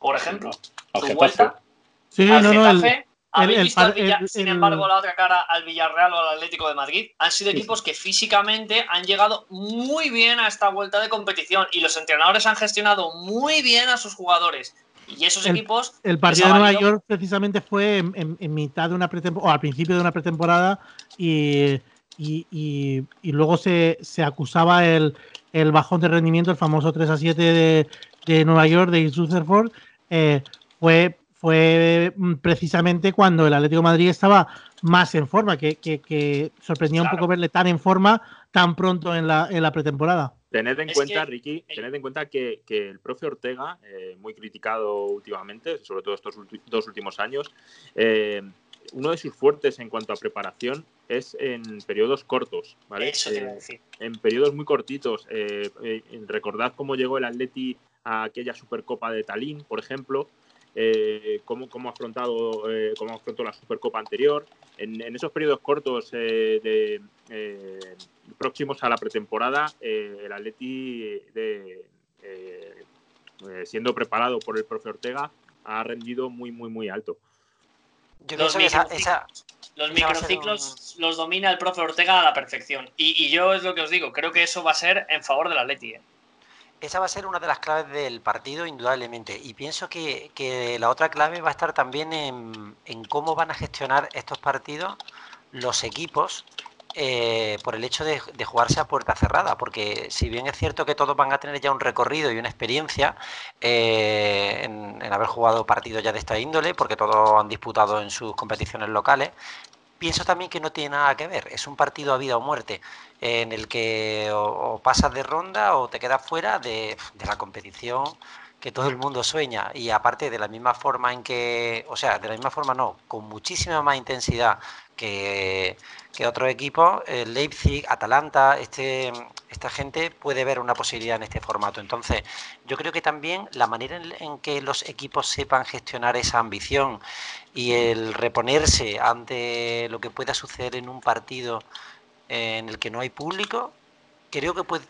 Por ejemplo, su vuelta. Sí, al no, no, el, Getafe, ¿Habéis el, visto, al Villa, el, sin embargo, la otra cara al Villarreal o al Atlético de Madrid? Han sido equipos que físicamente han llegado muy bien a esta vuelta de competición y los entrenadores han gestionado muy bien a sus jugadores. Y esos equipos. El partido de Nueva York precisamente fue en, en, en mitad de una pretemporada, o al principio de una pretemporada, y, y, y, y luego se, se acusaba el, el, bajón de rendimiento, el famoso 3 a 7 de, de Nueva York, de Rutherford. Eh, fue fue precisamente cuando el Atlético de Madrid estaba más en forma, que, que, que sorprendía claro. un poco verle tan en forma tan pronto en la, en la pretemporada. Tened en cuenta, Ricky, tened en cuenta que, el profe Ortega, eh, muy criticado últimamente, sobre todo estos dos últimos años, eh, uno de sus fuertes en cuanto a preparación es en periodos cortos, ¿vale? Eh, en periodos muy cortitos. recordad cómo llegó el Atleti a aquella Supercopa de Talín, por ejemplo, cómo, cómo, ha afrontado, cómo afrontó la Supercopa anterior. En, en esos periodos cortos de próximos a la pretemporada, eh, el Atleti, de, eh, eh, siendo preparado por el profe Ortega, ha rendido muy, muy, muy alto. los, microciclos los domina el profe Ortega a la perfección. Y, yo es lo que os digo, creo que eso va a ser en favor del Atleti. Esa va a ser una de las claves del partido, indudablemente. Y pienso que, la otra clave va a estar también en, en cómo van a gestionar estos partidos los equipos eh, por el hecho de, jugarse a puerta cerrada, porque si bien es cierto que todos van a tener ya un recorrido y una experiencia eh, en, haber jugado partidos ya de esta índole, porque todos han disputado en sus competiciones locales, pienso también que no tiene nada que ver, es un partido a vida o muerte, en el que o, pasas de ronda o te quedas fuera de, la competición que todo el mundo sueña. Y aparte de la misma forma en que, o sea, de la misma forma no, con muchísima más intensidad que, que otros equipos, Leipzig, Atalanta, este, esta gente puede ver una posibilidad en este formato. Entonces, yo creo que también la manera en, que los equipos sepan gestionar esa ambición y el reponerse ante lo que pueda suceder en un partido en el que no hay público, creo que puede,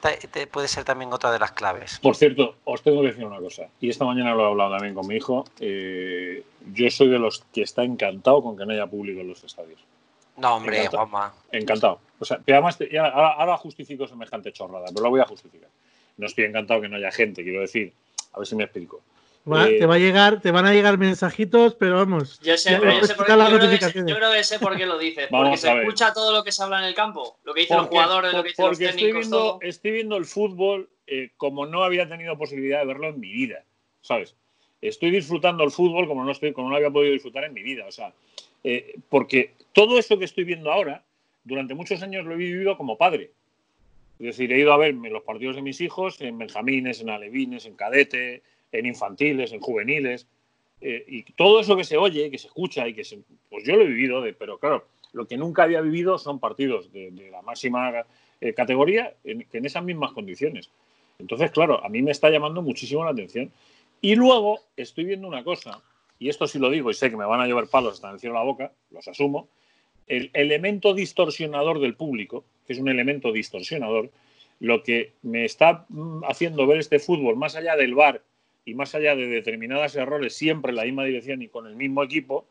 puede ser también otra de las claves. Por cierto, os tengo que decir una cosa, y esta mañana lo he hablado también con mi hijo, eh, yo soy de los que está encantado con que no haya público en los estadios. No, hombre, Encantado. Juanma. Encantado. O sea, además, ahora, justifico semejante chorrada, pero lo voy a justificar. No estoy encantado que no haya gente, quiero decir. A ver si me explico. Eh, te va a llegar, te van a llegar mensajitos, pero vamos. Yo sé, pero yo, sé por, yo, creo que sé por qué lo dices. porque se escucha todo lo que se habla en el campo, lo que dicen los jugadores, lo que dicen los técnicos. Estoy viendo, estoy viendo el fútbol eh, como no había tenido posibilidad de verlo en mi vida, ¿sabes? Estoy disfrutando el fútbol como no estoy, como no había podido disfrutar en mi vida, o sea, eh, porque todo eso que estoy viendo ahora, durante muchos años lo he vivido como padre. Es decir, he ido a ver los partidos de mis hijos en benjamines, en alevines, en cadete, en infantiles, en juveniles. Eh, y todo eso que se oye, que se escucha y que se, pues yo lo he vivido, de, pero claro, lo que nunca había vivido son partidos de, la máxima eh, categoría en, en esas mismas condiciones. Entonces, claro, a mí me está llamando muchísimo la atención. Y luego estoy viendo una cosa y esto sí lo digo y sé que me van a llevar palos hasta en el cielo de la boca, los asumo, el elemento distorsionador del público, que es un elemento distorsionador, lo que me está mm, haciendo ver este fútbol más allá del bar y más allá de determinados errores siempre en la misma dirección y con el mismo equipo,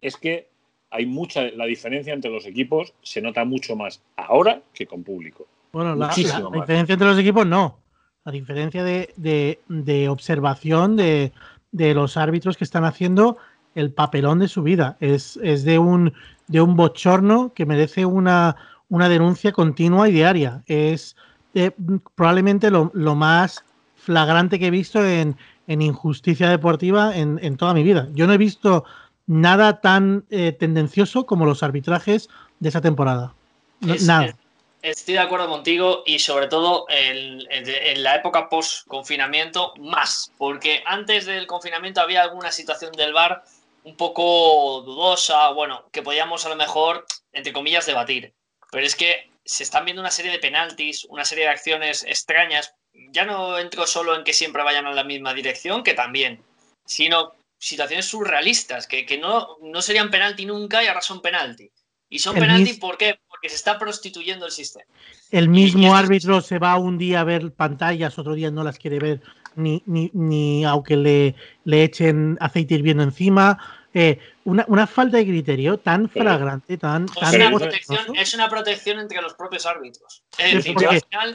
es que hay mucha, la diferencia entre los equipos se nota mucho más ahora que con público. Bueno, la, diferencia entre los equipos no. La diferencia de observación, de, de los árbitros que están haciendo el papelón de su vida. Es, de, un, de un bochorno que merece una, una denuncia continua y diaria. Es eh, probablemente lo, más flagrante que he visto en, injusticia deportiva en, toda mi vida. Yo no he visto nada tan eh, tendencioso como los arbitrajes de esa temporada. nada. Estoy de acuerdo contigo y sobre todo en, la época post-confinamiento más, porque antes del confinamiento había alguna situación del bar un poco dudosa, bueno, que podíamos a lo mejor, entre comillas, debatir. Pero es que se están viendo una serie de penaltis, una serie de acciones extrañas. Ya no entro solo en que siempre vayan a la misma dirección, que también, sino situaciones surrealistas, que, no, no serían penalti nunca y ahora son penalti. Y son penalti, ¿por qué? Porque se está prostituyendo el sistema. El mismo árbitro se va un día a ver pantallas, otro día no las quiere ver, ni, ni, ni aunque le, le echen aceite hirviendo encima. Eh, una, falta de criterio tan flagrante, tan. Es, una protección, es, una protección, entre los propios árbitros. Es decir,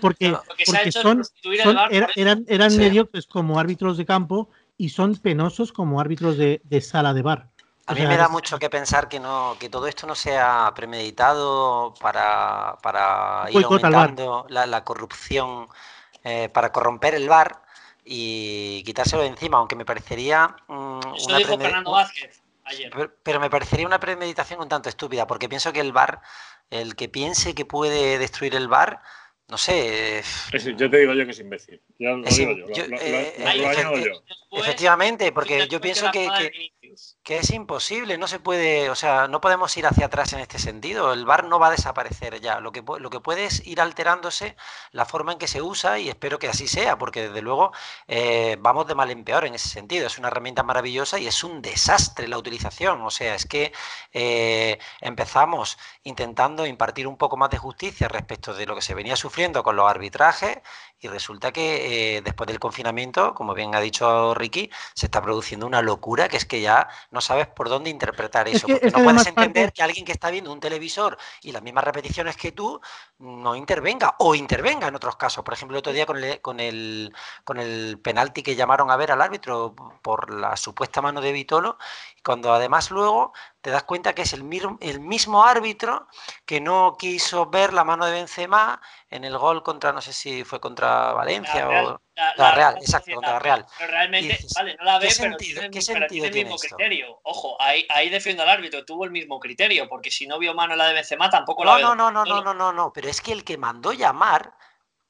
porque, porque, se ha hecho son, eran, eran mediocres como árbitros de campo y son penosos como árbitros de, de sala de bar. A mí me da mucho que pensar que no que todo esto no sea premeditado para, para ir aumentando la, corrupción, eh, para corromper el bar y quitárselo de encima, aunque me parecería mm, Eso dijo Fernando Vázquez ayer. Pero, me parecería una premeditación un tanto estúpida, porque pienso que el bar, el que piense que puede destruir el bar, no sé. yo te digo yo que es imbécil. Ya lo digo yo. yo. Efectivamente, porque yo pienso que, que, es imposible, no se puede, o sea, no podemos ir hacia atrás en este sentido. El bar no va a desaparecer ya. Lo que, lo que puede es ir alterándose la forma en que se usa y espero que así sea, porque desde luego eh, vamos de mal en peor en ese sentido. Es una herramienta maravillosa y es un desastre la utilización. O sea, es que eh, empezamos intentando impartir un poco más de justicia respecto de lo que se venía sufriendo con los arbitrajes y resulta que eh, después del confinamiento, como bien ha dicho Ricky, se está produciendo una locura que es que ya sabes por dónde interpretar eso. porque no puedes entender que alguien que está viendo un televisor y las mismas repeticiones que tú no intervenga o intervenga en otros casos. Por ejemplo, el otro día con el, con el, con el penalti que llamaron a ver al árbitro por la supuesta mano de Vitolo, cuando además luego te das cuenta que es el, el mismo árbitro que no quiso ver la mano de Benzema en el gol contra, no sé si fue contra Valencia o la, Real, exacto, contra la Real. Pero realmente, vale, no la ve, pero, tiene, ¿qué sentido tiene el mismo criterio. Ojo, ahí, ahí defiendo al árbitro, tuvo el mismo criterio, porque si no vio mano la de Benzema tampoco la ve. No, no, no, no, no, no, no, pero es que el que mandó llamar,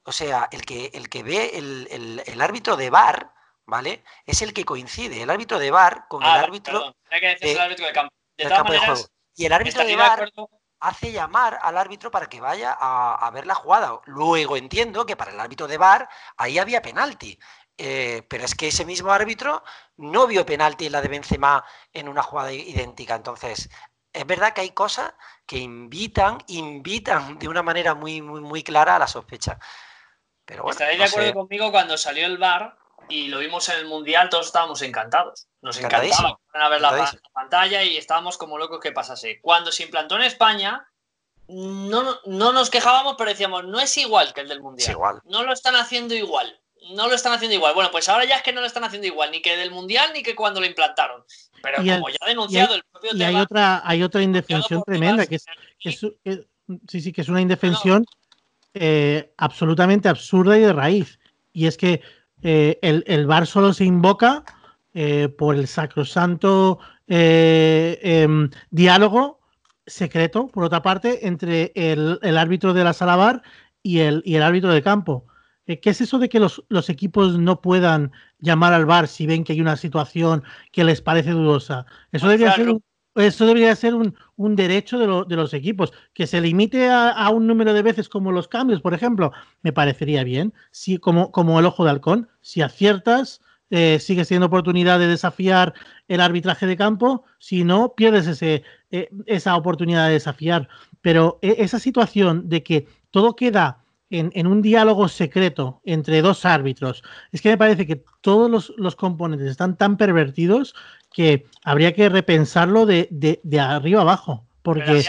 o sea, el que, el que ve el, el, el árbitro de VAR, ¿vale? Es el que coincide, el árbitro de VAR con el ah, árbitro. Hay que decir el árbitro de campo. De todas maneras, Y el árbitro de VAR hace llamar al árbitro para que vaya a, ver la jugada. Luego entiendo que para el árbitro de VAR ahí había penalti. Eh, pero es que ese mismo árbitro no vio penalti en la de Benzema en una jugada idéntica. Entonces, es verdad que hay cosas que invitan, invitan de una manera muy, muy, muy clara a la sospecha. Pero bueno, ¿Estaréis de acuerdo conmigo cuando salió el VAR y lo vimos en el Mundial, todos estábamos encantados. Nos encantaba ver la, pantalla y estábamos como locos que pasase. Cuando se implantó en España, no, no nos quejábamos, pero decíamos, no es igual que el del Mundial. igual. No lo están haciendo igual. No lo están haciendo igual. Bueno, pues ahora ya es que no lo están haciendo igual, ni que del Mundial ni que cuando lo implantaron. Pero como ya ha denunciado el propio y hay otra, hay otra indefensión tremenda, que es, sí, sí, que es una indefensión eh, absolutamente absurda y de raíz. Y es que eh, el, el, VAR solo se invoca eh, por el sacrosanto eh, em, diálogo secreto, por otra parte, entre el, árbitro de la sala VAR y el, y el árbitro de campo. ¿Qué es eso de que los, equipos no puedan llamar al VAR si ven que hay una situación que les parece dudosa? Eso debería ser un, eso debería ser un, derecho de, los equipos. Que se limite a, un número de veces como los cambios, por ejemplo, me parecería bien. Si, como, como el ojo de halcón, si aciertas, eh, sigue siendo oportunidad de desafiar el arbitraje de campo. Si no, pierdes ese, eh, esa oportunidad de desafiar. Pero e, esa situación de que todo queda en, un diálogo secreto entre dos árbitros, es que me parece que todos los, los componentes están tan pervertidos que habría que repensarlo de, arriba abajo, porque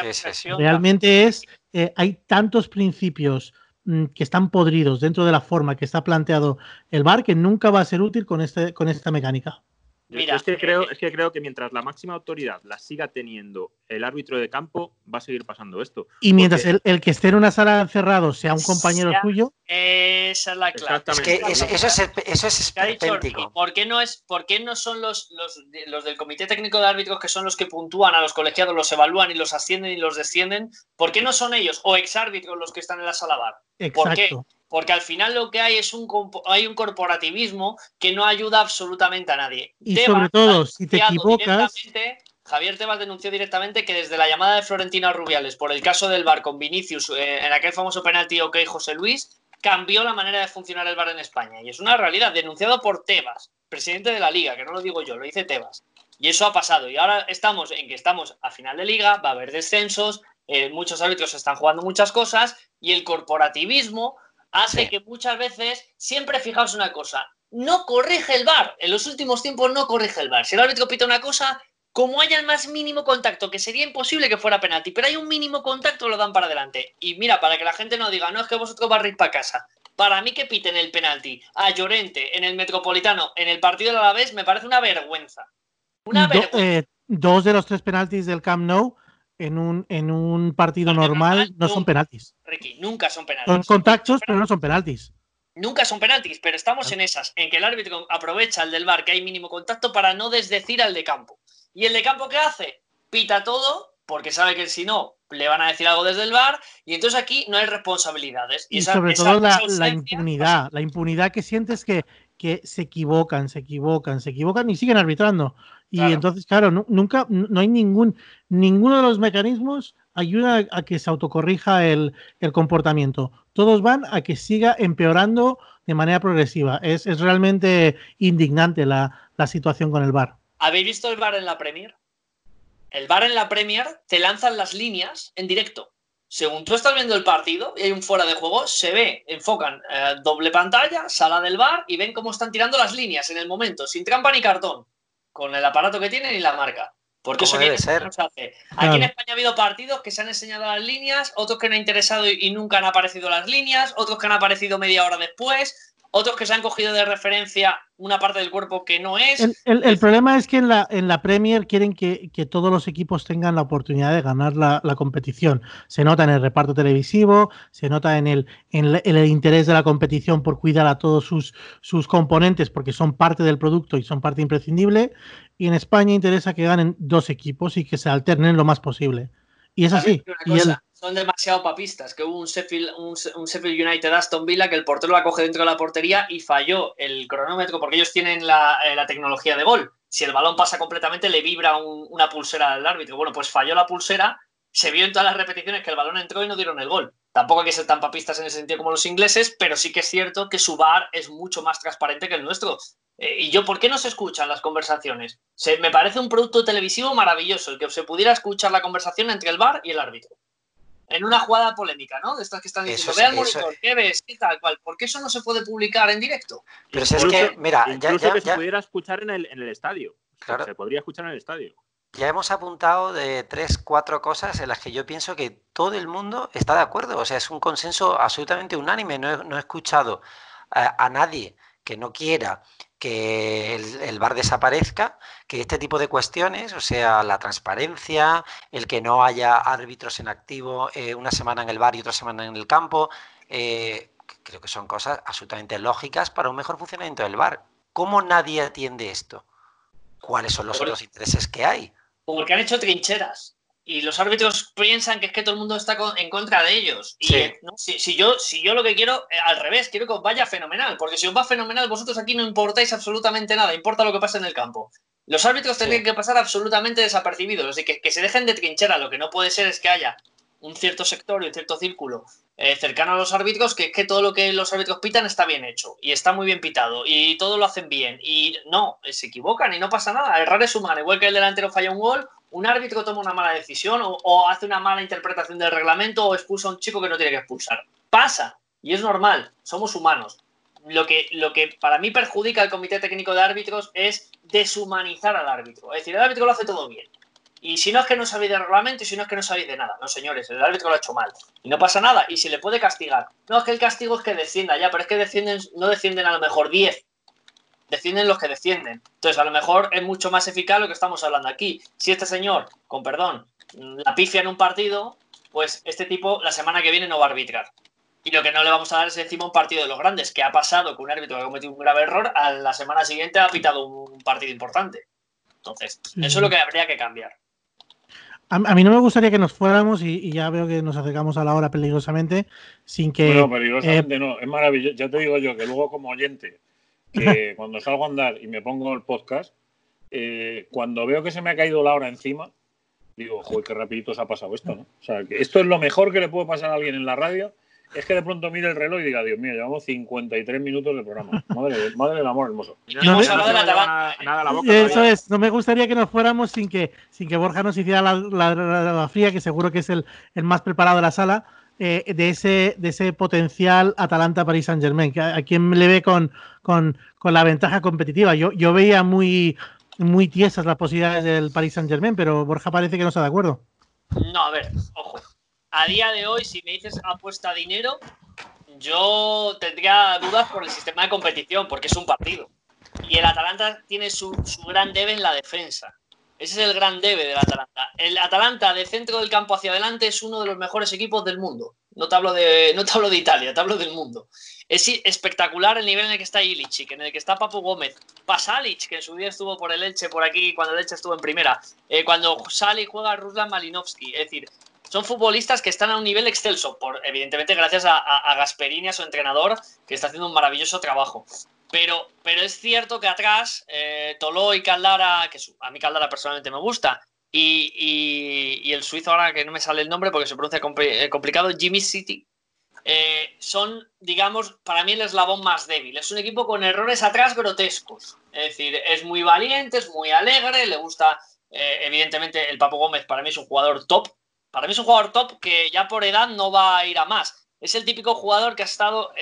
realmente es, eh, hay tantos principios mm, que están podridos dentro de la forma que está planteado el bar que nunca va a ser útil con, este, con esta mecánica. Mira, es que, creo, es que creo que mientras la máxima autoridad la siga teniendo el árbitro de campo, va a seguir pasando esto. Y mientras el, que esté en una sala encerrado sea un compañero suyo. Esa es la clave. Es que eso, es, eso es ¿Por qué no, es, por qué no son los, los, los, del Comité Técnico de Árbitros que son los que puntúan a los colegiados, los evalúan y los ascienden y los descienden? ¿Por qué no son ellos o exárbitros los que están en la sala bar? ¿Por qué? Porque al final lo que hay es un, hay un corporativismo que no ayuda absolutamente a nadie. Y sobre todo, si te equivocas... Javier Tebas denunció directamente que desde la llamada de Florentina Rubiales por el caso del bar con Vinicius eh, en aquel famoso penalti OK José Luis, cambió la manera de funcionar el bar en España. Y es una realidad, denunciado por Tebas, presidente de la liga, que no lo digo yo, lo dice Tebas. Y eso ha pasado. Y ahora estamos en que estamos a final de liga, va a haber descensos, eh, muchos árbitros están jugando muchas cosas y el corporativismo hace que muchas veces, siempre fijaos una cosa, no corrige el bar. En los últimos tiempos no corrige el bar. Si el árbitro pita una cosa, como haya el más mínimo contacto, que sería imposible que fuera penalti, pero hay un mínimo contacto, lo dan para adelante. Y mira, para que la gente no diga, no es que vosotros barrís para casa. Para mí que piten el penalti a Llorente en el Metropolitano, en el partido de la vez, me parece una vergüenza. Una vergüenza. Eh, dos de los tres penaltis del Camp Nou en un, en un partido normal, no son penaltis. Ricky, nunca son penaltis. Son contactos, pero no son penaltis. Nunca son penaltis, pero estamos en esas, en que el árbitro aprovecha el del bar que hay mínimo contacto para no desdecir al de campo. ¿Y el de campo qué hace? Pita todo, porque sabe que si no, le van a decir algo desde el bar y entonces aquí no hay responsabilidades. Y, sobre todo la, impunidad, la impunidad que sientes que, que se equivocan, se equivocan, se equivocan y siguen arbitrando. Y entonces, claro, nunca, no hay ningún, ninguno de los mecanismos ayuda a que se autocorrija el, comportamiento. Todos van a que siga empeorando de manera progresiva. Es, realmente indignante la, la situación con el VAR. ¿Habéis visto el VAR en la Premier? El VAR en la Premier te lanzan las líneas en directo. Según tú estás viendo el partido y hay un fuera de juego, se ve, enfocan eh, doble pantalla, sala del VAR y ven cómo están tirando las líneas en el momento, sin trampa ni cartón, con el aparato que tienen y la marca. Porque eso debe ser. hace. Aquí en España ha habido partidos que se han enseñado las líneas, otros que no han interesado y nunca han aparecido las líneas, otros que han aparecido media hora después otros que se han cogido de referencia una parte del cuerpo que no es. El, problema es que en la, en la Premier quieren que, todos los equipos tengan la oportunidad de ganar la, competición. Se nota en el reparto televisivo, se nota en el, en el, interés de la competición por cuidar a todos sus, sus componentes porque son parte del producto y son parte imprescindible. Y en España interesa que ganen dos equipos y que se alternen lo más posible. Y es así. Son demasiado papistas, que hubo un Sheffield, un, United Aston Villa que el portero la coge dentro de la portería y falló el cronómetro porque ellos tienen la, eh, tecnología de gol. Si el balón pasa completamente, le vibra una pulsera al árbitro. Bueno, pues falló la pulsera, se vio en todas las repeticiones que el balón entró y no dieron el gol. Tampoco hay que ser tan papistas en ese sentido como los ingleses, pero sí que es cierto que su bar es mucho más transparente que el nuestro. Eh, y yo, ¿por qué no se escuchan las conversaciones? Se, me parece un producto televisivo maravilloso el que se pudiera escuchar la conversación entre el bar y el árbitro. En una jugada polémica, ¿no? De estas que están diciendo, ve al monitor, ¿qué ves? ¿Qué tal cual? ¿Por qué eso no se puede publicar en directo? Pero si es que, mira, ya, ya, que se pudiera escuchar en el, en el estadio. Claro. Se podría escuchar en el estadio. Ya hemos apuntado de tres, cuatro cosas en las que yo pienso que todo el mundo está de acuerdo. O sea, es un consenso absolutamente unánime. No he, no he escuchado a nadie que no quiera que el, bar desaparezca, que este tipo de cuestiones, o sea, la transparencia, el que no haya árbitros en activo eh, una semana en el bar y otra semana en el campo, eh, creo que son cosas absolutamente lógicas para un mejor funcionamiento del bar. ¿Cómo nadie atiende esto? ¿Cuáles son los otros intereses que hay? Porque han hecho trincheras y los árbitros piensan que es que todo el mundo está en contra de ellos. Y si, yo, si yo lo que quiero, eh, al revés, quiero que os vaya fenomenal, porque si os va fenomenal, vosotros aquí no importáis absolutamente nada, importa lo que pasa en el campo. Los árbitros tienen que pasar absolutamente desapercibidos, así que que se dejen de trinchera. Lo que no puede ser es que haya un cierto sector y un cierto círculo eh, cercano a los árbitros, que es que todo lo que los árbitros pitan está bien hecho y está muy bien pitado y todo lo hacen bien. Y no, se equivocan y no pasa nada. Errar es humano, igual que el delantero falla un gol un árbitro toma una mala decisión o, hace una mala interpretación del reglamento o expulsa a un chico que no tiene que expulsar. Pasa y es normal, somos humanos. Lo que, lo que para mí perjudica al comité técnico de árbitros es deshumanizar al árbitro. Es decir, el árbitro lo hace todo bien. Y si no es que no sabéis de reglamento y si no es que no sabéis de nada. No, señores, el árbitro lo ha hecho mal. Y no pasa nada. Y se le puede castigar. No, es que el castigo es que descienda ya, pero es que descienden, no descienden a lo mejor 10, defienden los que defienden. Entonces, a lo mejor es mucho más eficaz lo que estamos hablando aquí. Si este señor, con perdón, la pifia en un partido, pues este tipo la semana que viene no va a arbitrar. Y lo que no le vamos a dar es encima un partido de los grandes, que ha pasado con un árbitro que ha cometido un grave error, a la semana siguiente ha pitado un partido importante. Entonces, eso es lo que habría que cambiar. A, mí no me gustaría que nos fuéramos, y, ya veo que nos acercamos a la hora peligrosamente, sin que. No, peligrosamente eh, no, es maravilloso. Ya te digo yo que luego, como oyente, que cuando salgo a andar y me pongo el podcast, eh, cuando veo que se me ha caído la hora encima, digo, joder, qué rapidito se ha pasado esto, ¿no? O sea, que esto es lo mejor que le puede pasar a alguien en la radio, es que de pronto mire el reloj y diga, Dios mío, llevamos 53 minutos de programa. Madre, madre del amor hermoso. No, Eso es, no me gustaría que nos fuéramos sin que, sin que Borja nos hiciera la, la, fría, que seguro que es el, el más preparado de la sala. Eh, de, ese, de ese potencial Atalanta-Paris Saint-Germain? ¿A, quién le ve con, con, la ventaja competitiva? Yo, yo veía muy, muy tiesas las posibilidades del Paris Saint-Germain, pero Borja parece que no está de acuerdo. No, a ver, ojo. A día de hoy, si me dices apuesta dinero, yo tendría dudas por el sistema de competición, porque es un partido. Y el Atalanta tiene su, su gran debe en la defensa. Ese es el gran debe del Atalanta. El Atalanta de centro del campo hacia adelante es uno de los mejores equipos del mundo. No te hablo de, no te hablo de Italia, te hablo del mundo. Es espectacular el nivel en el que está Illich, en el que está Papu Gómez. Pasalic, que en su día estuvo por el Elche, por aquí, cuando el Elche estuvo en primera. Eh, cuando sale y juega Ruslan Malinovsky. Es decir, son futbolistas que están a un nivel excelso, por, evidentemente gracias a, Gasperini, a su entrenador, que está haciendo un maravilloso trabajo. Pero, pero es cierto que atrás, eh, Toló y Caldara, que a mí Caldara personalmente me gusta, y, y, el suizo ahora que no me sale el nombre porque se pronuncia eh, complicado, Jimmy City, eh, son, digamos, para mí el eslabón más débil. Es un equipo con errores atrás grotescos. Es decir, es muy valiente, es muy alegre, le gusta, eh, evidentemente, el Papo Gómez para mí es un jugador top. Para mí es un jugador top que ya por edad no va a ir a más. Es el típico jugador que ha estado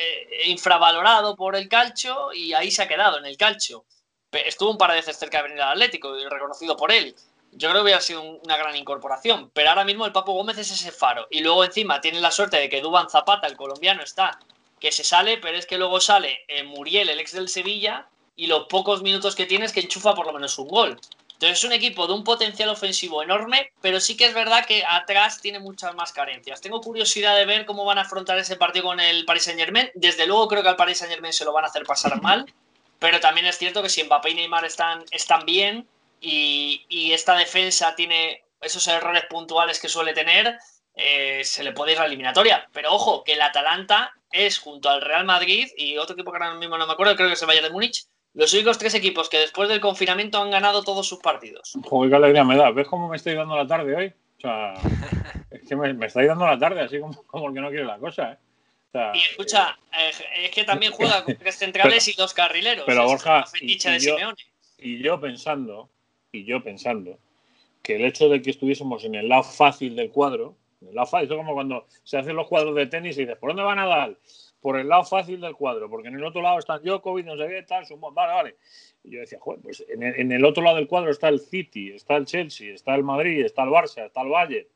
infravalorado por el calcio y ahí se ha quedado en el calcio. Estuvo un par de veces cerca de venir al Atlético y reconocido por él yo creo que hubiera sido una gran incorporación. Pero ahora mismo el Papo Gómez es ese faro. Y luego encima tiene la suerte de que Duban Zapata, el colombiano, está, que se sale, pero es que luego sale eh, Muriel, el ex del Sevilla, y los pocos minutos que tiene es que enchufa por lo menos un gol. Entonces es un equipo de un potencial ofensivo enorme, pero sí que es verdad que atrás tiene muchas más carencias. Tengo curiosidad de ver cómo van a afrontar ese partido con el Paris Saint Germain. Desde luego creo que al Paris Saint Germain se lo van a hacer pasar mal, pero también es cierto que si Mbappé y Neymar están, están bien, y, esta defensa tiene esos errores puntuales que suele tener, eh, se le puede ir a la eliminatoria. Pero ojo, que el Atalanta es junto al Real Madrid y otro equipo que ahora mismo no me acuerdo, creo que es el Bayern de Múnich, los únicos tres equipos que después del confinamiento han ganado todos sus partidos. Joder, qué alegría me da. ¿Ves cómo me estoy dando la tarde hoy? O sea, es que me, me estáis dando la tarde así como, como el que no quiere la cosa, ¿eh? y escucha, eh, es que también juega con tres centrales y dos carrileros. Pero Borja, y, y yo pensando, y yo pensando que el hecho de que estuviésemos en el lado fácil del cuadro, en el lado fácil, es como cuando se hacen los cuadros de tenis y dices, ¿por dónde van a dar? Por el lado fácil del cuadro, porque en el otro lado están Djokovic, no sé qué, tal, Sumón, vale, vale. Y yo decía, joder, pues en el, otro lado del cuadro está el City, está el Chelsea, está el Madrid, está el Barça, está el Bayern.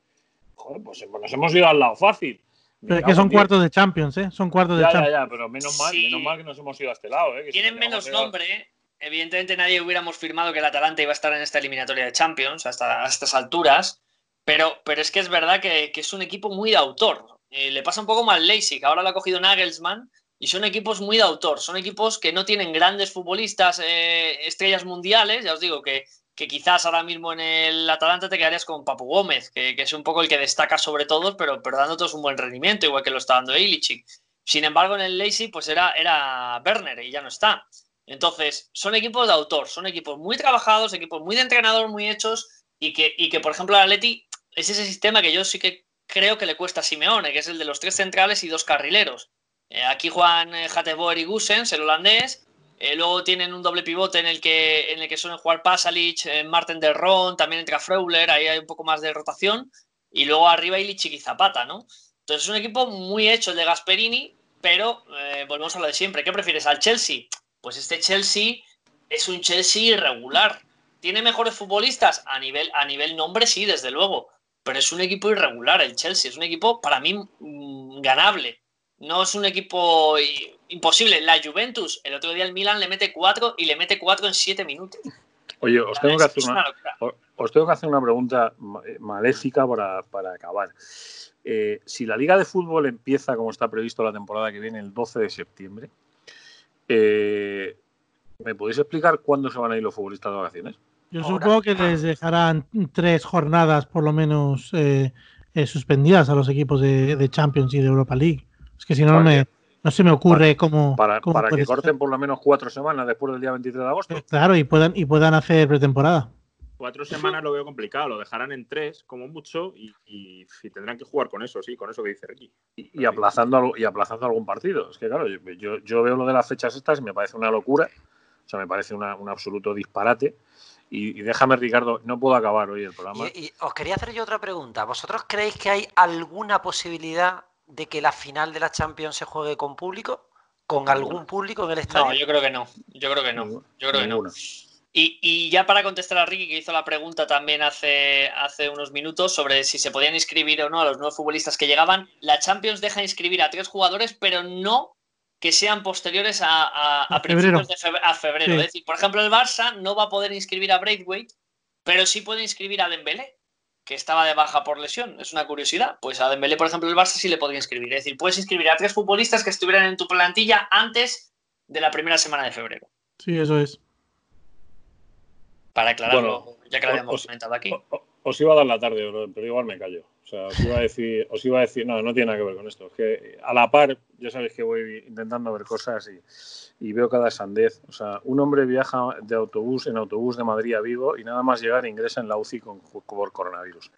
Joder, pues nos hemos ido al lado fácil. Pero es que son cuartos de Champions, ¿eh? Son cuartos de Champions. Ya, ya, pero menos mal, menos mal que nos hemos ido a este lado, ¿eh? Tienen menos nombre, ¿eh? evidentemente nadie hubiéramos firmado que el Atalanta iba a estar en esta eliminatoria de Champions hasta estas alturas, pero, pero es que es verdad que, es un equipo muy de autor. Eh, le pasa un poco mal Leipzig, ahora lo ha cogido Nagelsmann, y son equipos muy de autor, son equipos que no tienen grandes futbolistas, eh, estrellas mundiales, ya os digo que, que, quizás ahora mismo en el Atalanta te quedarías con Papu Gómez, que, es un poco el que destaca sobre todos, pero, pero un buen rendimiento, igual que lo está dando Ilicic. Sin embargo, en el Leipzig pues era, era Werner y ya no está. Entonces, son equipos de autor, son equipos muy trabajados, equipos muy de entrenador, muy hechos, y que, y que por ejemplo, al Atleti es ese sistema que yo sí que creo que le cuesta a Simeone, que es el de los tres centrales y dos carrileros. Eh, aquí juegan eh, y Gusens, el holandés. Eh, luego tienen un doble pivote en el que, en el que suelen jugar Pasalic, eh, Marten de Ron, también entra Freuler, ahí hay un poco más de rotación. Y luego arriba Illich y Zapata, ¿no? Entonces es un equipo muy hecho el de Gasperini, pero volvemos a lo de siempre. ¿Qué prefieres? ¿Al Chelsea? Pues este Chelsea es un Chelsea irregular. ¿Tiene mejores futbolistas? A nivel, a nivel nombre, sí, desde luego. Pero es un equipo irregular el Chelsea. Es un equipo, para mí, mm, ganable. No es un equipo imposible. La Juventus, el otro día el Milan le mete cuatro y le mete cuatro en siete minutos. Oye, os tengo, que hacer una, os tengo que hacer una pregunta eh, maléfica para, acabar. Eh, si la Liga de Fútbol empieza como está previsto la temporada que viene el 12 de septiembre, eh, ¿Me podéis explicar cuándo se van a ir los futbolistas de vacaciones? Yo supongo que les dejarán tres jornadas por lo menos eh, eh, suspendidas a los equipos de, Champions y de Europa League. Es que si no, no, se me ocurre cómo. Para, que corten por lo menos cuatro semanas después del día 23 de agosto. claro, y puedan, y puedan hacer pretemporada. Cuatro semanas lo veo complicado, lo dejarán en tres como mucho y, tendrán que jugar con eso, sí, con eso que dice aquí. Y, aplazando, y aplazando algún partido. Es que claro, yo, veo lo de las fechas estas y me parece una locura, o sea, me parece un absoluto disparate. Y, déjame, Ricardo, no puedo acabar hoy el programa. Y, os quería hacer yo otra pregunta. ¿Vosotros creéis que hay alguna posibilidad de que la final de la Champions se juegue con público? ¿Con algún público en el estadio? No, yo creo que no. Yo creo que no. Yo creo que no. Y, ya para contestar a Ricky, que hizo la pregunta también hace, hace unos minutos sobre si se podían inscribir o no a los nuevos futbolistas que llegaban, la Champions deja inscribir a tres jugadores, pero no que sean posteriores a, a, principios de febrero. Es decir, por ejemplo, el Barça no va a poder inscribir a Braithwaite, pero sí puede inscribir a Dembélé, que estaba de baja por lesión. Es una curiosidad. Pues a Dembélé, por ejemplo, el Barça sí le podría inscribir. Es decir, puedes inscribir a tres futbolistas que estuvieran en tu plantilla antes de la primera semana de febrero. Sí, eso es para aclararlo, ya que lo habíamos comentado aquí. os iba a dar la tarde, pero igual me callo. O sea, os iba a decir, os iba a decir, no, no tiene nada que ver con esto. Es que a la par, ya sabéis que voy intentando ver cosas y, veo cada sandez. O sea, un hombre viaja de autobús en autobús de Madrid a Vigo y nada más llegar ingresa en la UCI con, por coronavirus.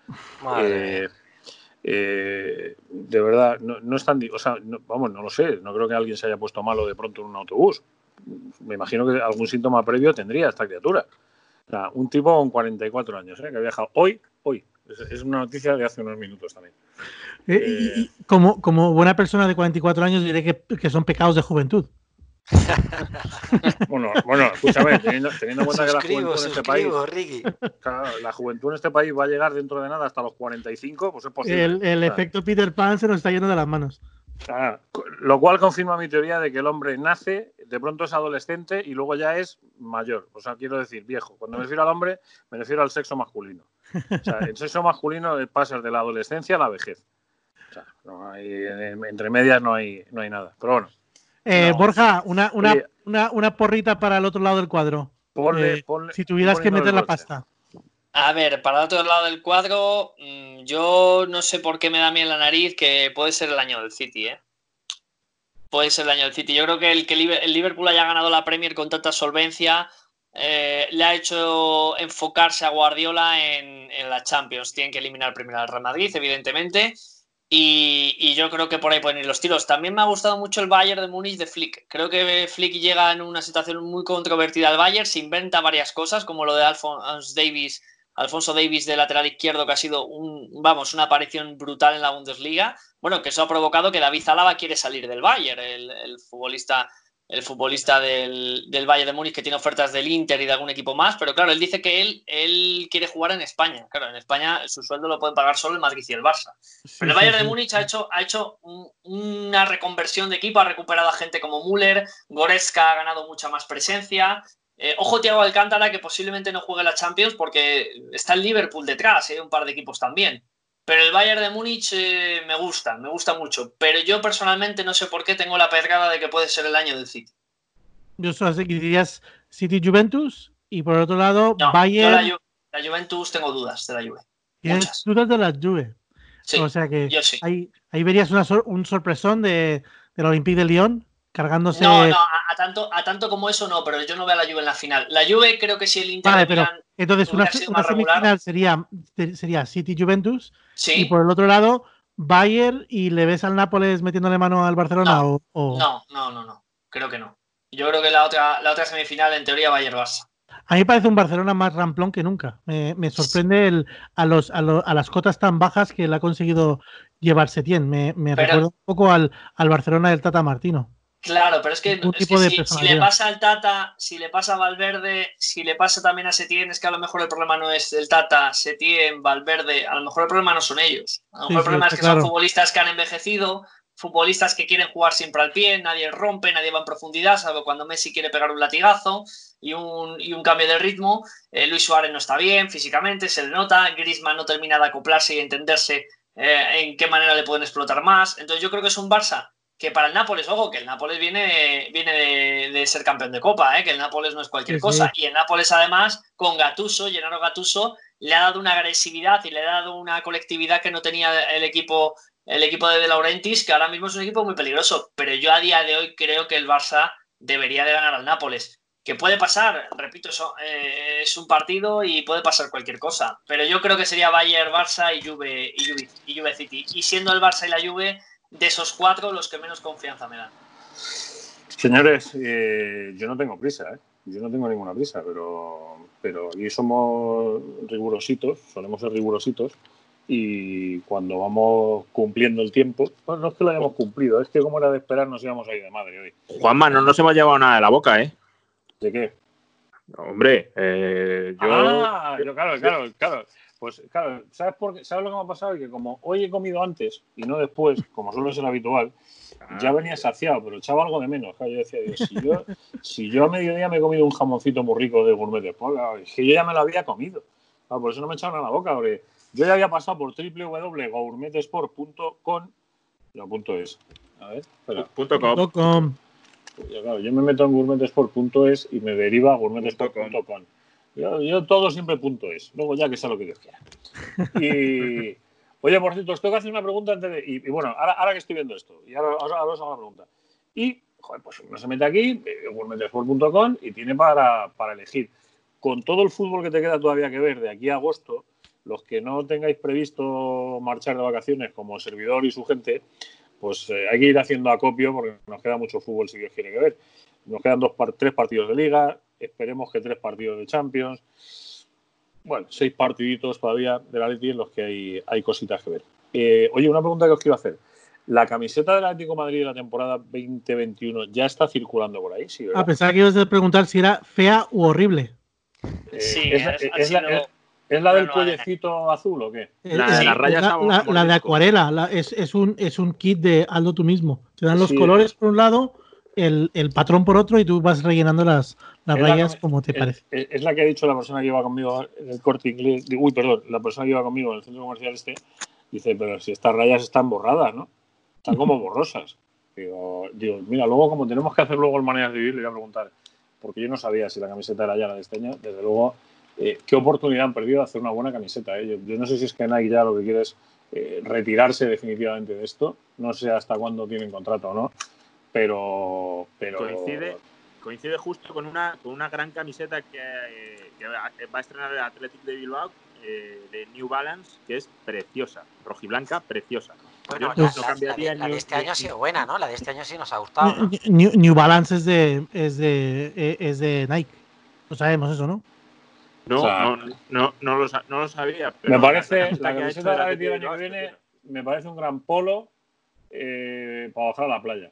Eh, eh, de verdad, no, no es tan. O sea, vamos, no lo sé. No creo que alguien se haya puesto malo de pronto en un autobús. Me imagino que algún síntoma previo tendría esta criatura. O sea, un tipo con 44 años, ¿eh? que ha viajado hoy, hoy. Es, una noticia de hace unos minutos también. Eh, y, como, como buena persona de 44 años diré que, son pecados de juventud. bueno, bueno, escúchame, teniendo, en cuenta que la juventud en este país, la juventud en este país va a llegar dentro de nada hasta los 45, pues es posible. El, efecto Peter Pan se nos está yendo de las manos. lo cual confirma mi teoría de que el hombre nace, de pronto es adolescente y luego ya es mayor. O sea, quiero decir viejo. Cuando me refiero al hombre, me refiero al sexo masculino. O sea, el sexo masculino pasa de la adolescencia a la vejez. O sea, no hay, entre medias no hay, no hay nada. Pero bueno. Eh, Borja, una, una, una, porrita para el otro lado del cuadro. Eh, si tuvieras que meter la pasta. A ver, para el otro lado del cuadro, mm, yo no sé por qué me da miedo la nariz que puede ser el año del City, ¿eh? Puede ser el año del City. Yo creo que el que el Liverpool haya ganado la Premier con tanta solvencia eh, le ha hecho enfocarse a Guardiola en, la Champions. Tienen que eliminar primero al Real Madrid, evidentemente. Y, yo creo que por ahí pueden ir los tiros. También me ha gustado mucho el Bayern de Múnich de Flick. Creo que Flick llega en una situación muy controvertida al Bayern, se inventa varias cosas, como lo de Davis, Alfonso Davis de lateral izquierdo, que ha sido un, vamos, una aparición brutal en la Bundesliga. Bueno, que eso ha provocado que David Zalaba quiere salir del Bayern, el futbolista el futbolista del, del, Valle de Múnich que tiene ofertas del Inter y de algún equipo más, pero claro, él dice que él, él quiere jugar en España. Claro, en España su sueldo lo pueden pagar solo el Madrid y el Barça. pero el Bayern de Múnich ha hecho, ha hecho una reconversión de equipo, ha recuperado a gente como Müller, Goretzka ha ganado mucha más presencia. Eh, ojo Thiago Alcántara que posiblemente no juegue la Champions porque está el Liverpool detrás, hay eh, un par de equipos también. Pero el Bayern de Múnich eh, me gusta, me gusta mucho. Pero yo personalmente no sé por qué tengo la pedrada de que puede ser el año del City. Yo solo sé que dirías City Juventus y por otro lado Bayern. la, Juventus tengo dudas de la Juve. Tienes dudas de la Juve. Sí, o sea que ahí, ahí, verías un sorpresón de, del Olympique de Lyon cargándose. No, no, a, tanto, a tanto como eso no, pero yo no veo a la Juve en la final. La Juve creo que si el Inter. Vale, pero entonces una, semifinal sería, sería City Juventus y por el otro lado Bayern y le ves al Nápoles metiéndole mano al Barcelona no, o, No, no, no, no, creo que no. Yo creo que la otra, la otra semifinal en teoría Bayern Barça. A mí me parece un Barcelona más ramplón que nunca. Me, sorprende el, a, los, a, las cotas tan bajas que le ha conseguido llevarse bien. Me, me recuerda un poco al, al Barcelona del Tata Martino. Claro, pero es que, si, le pasa al Tata, si le pasa a Valverde, si le pasa también a Setién, es que a lo mejor el problema no es el Tata, Setién, Valverde, a lo mejor el problema no son ellos. A lo mejor el problema es que son futbolistas que han envejecido, futbolistas que quieren jugar siempre al pie, nadie rompe, nadie va en profundidad, salvo cuando Messi quiere pegar un latigazo y un, y un cambio de ritmo. Eh, Luis Suárez no está bien físicamente, se le nota, Griezmann no termina de acoplarse y entenderse eh, en qué manera le pueden explotar más. Entonces yo creo que es un Barça que para el Nápoles, ojo, que el Nápoles viene, viene de, ser campeón de Copa, ¿eh? que el Nápoles no es cualquier cosa. Y el Nápoles, además, con Gatuso, Gennaro Gatuso, le ha dado una agresividad y le ha dado una colectividad que no tenía el equipo, el equipo de De Laurentiis, que ahora mismo es un equipo muy peligroso. Pero yo a día de hoy creo que el Barça debería de ganar al Nápoles. Que puede pasar, repito, eso, eh, es un partido y puede pasar cualquier cosa. Pero yo creo que sería Bayern, Barça y Juve, y Juve, y Juve City. Y siendo el Barça y la Juve de esos cuatro los que menos confianza me dan. Señores, eh, yo no tengo prisa, ¿eh? yo no tengo ninguna prisa, pero, pero aquí somos rigurositos, solemos ser rigurositos y cuando vamos cumpliendo el tiempo, pues no es que lo hayamos cumplido, es que como era de esperar nos íbamos a ir de madre hoy. Juanma, no nos hemos llevado nada de la boca, ¿eh? ¿De qué? Hombre, eh, yo... Ah, claro, claro, claro. Pues claro, ¿sabes, por qué? ¿sabes lo que me ha pasado? Que como hoy he comido antes y no después, como suele ser habitual, ah. ya venía saciado, pero echaba algo de menos. Yo decía, si, yo, si yo a mediodía me he comido un jamoncito muy rico de gourmet de es que yo ya me lo había comido. por eso no me he echado nada a la boca, porque yo ya había pasado por www.gourmetesport.com no, punto es. A ver, espera. Punto com. yo me meto en gourmetesport.es y me deriva a gourmetesport.com. Yo, todo siempre punto es. Luego ya que sea lo que Dios quiera. Y, oye, por cierto, os tengo que hacer una pregunta antes de. Y, bueno, ahora, ahora, que estoy viendo esto, y ahora, ahora, os hago la pregunta. Y, joder, pues uno se mete aquí, worldmetesport.com, y tiene para, para elegir. Con todo el fútbol que te queda todavía que ver de aquí a agosto, los que no tengáis previsto marchar de vacaciones como servidor y su gente, pues eh, hay que ir haciendo acopio porque nos queda mucho fútbol si Dios quiere que ver. Nos quedan dos, tres partidos de liga, esperemos que tres partidos de Champions. Bueno, seis partiditos todavía de la Leti en los que hay, hay cositas que ver. Eh, oye, una pregunta que os quiero hacer. ¿La camiseta del Atlético Madrid de la temporada 2021 ya está circulando por ahí? Sí, ah, pensaba que ibas a preguntar si era fea u horrible. Eh, sí, es, la, del cuellecito azul o qué? La, la, de acuarela, es, un, es un kit de Aldo tú mismo. Te dan los colores por un lado el, patrón por otro y tú vas rellenando las, las rayas como te parece. Es, la que ha dicho la persona que iba conmigo en el corte inglés. Uy, perdón, la persona que iba conmigo en el centro comercial este. Dice, pero si estas rayas están borradas, ¿no? Están como borrosas. Digo, digo mira, luego como tenemos que hacer luego el maneras de vivir, le voy a preguntar. Porque yo no sabía si la camiseta era ya la de este año. Desde luego, eh, qué oportunidad han perdido de hacer una buena camiseta. Eh? Yo, no sé si es que Nike ya lo que quiere es eh, retirarse definitivamente de esto. No sé hasta cuándo tienen contrato o no pero, pero... Coincide, coincide justo con una, con una gran camiseta que, va a estrenar el Athletic de Bilbao, eh, de New Balance, que es preciosa, rojiblanca, preciosa. Bueno, la, de este año ha sido buena, ¿no? La de este año sí nos ha gustado. New, Balance es de, es de, eh, es de Nike. No sabemos eso, ¿no? No, no, no, no, lo, no, lo, sabía. me parece, la, camiseta de la año que viene, me parece un gran polo eh, para bajar a la playa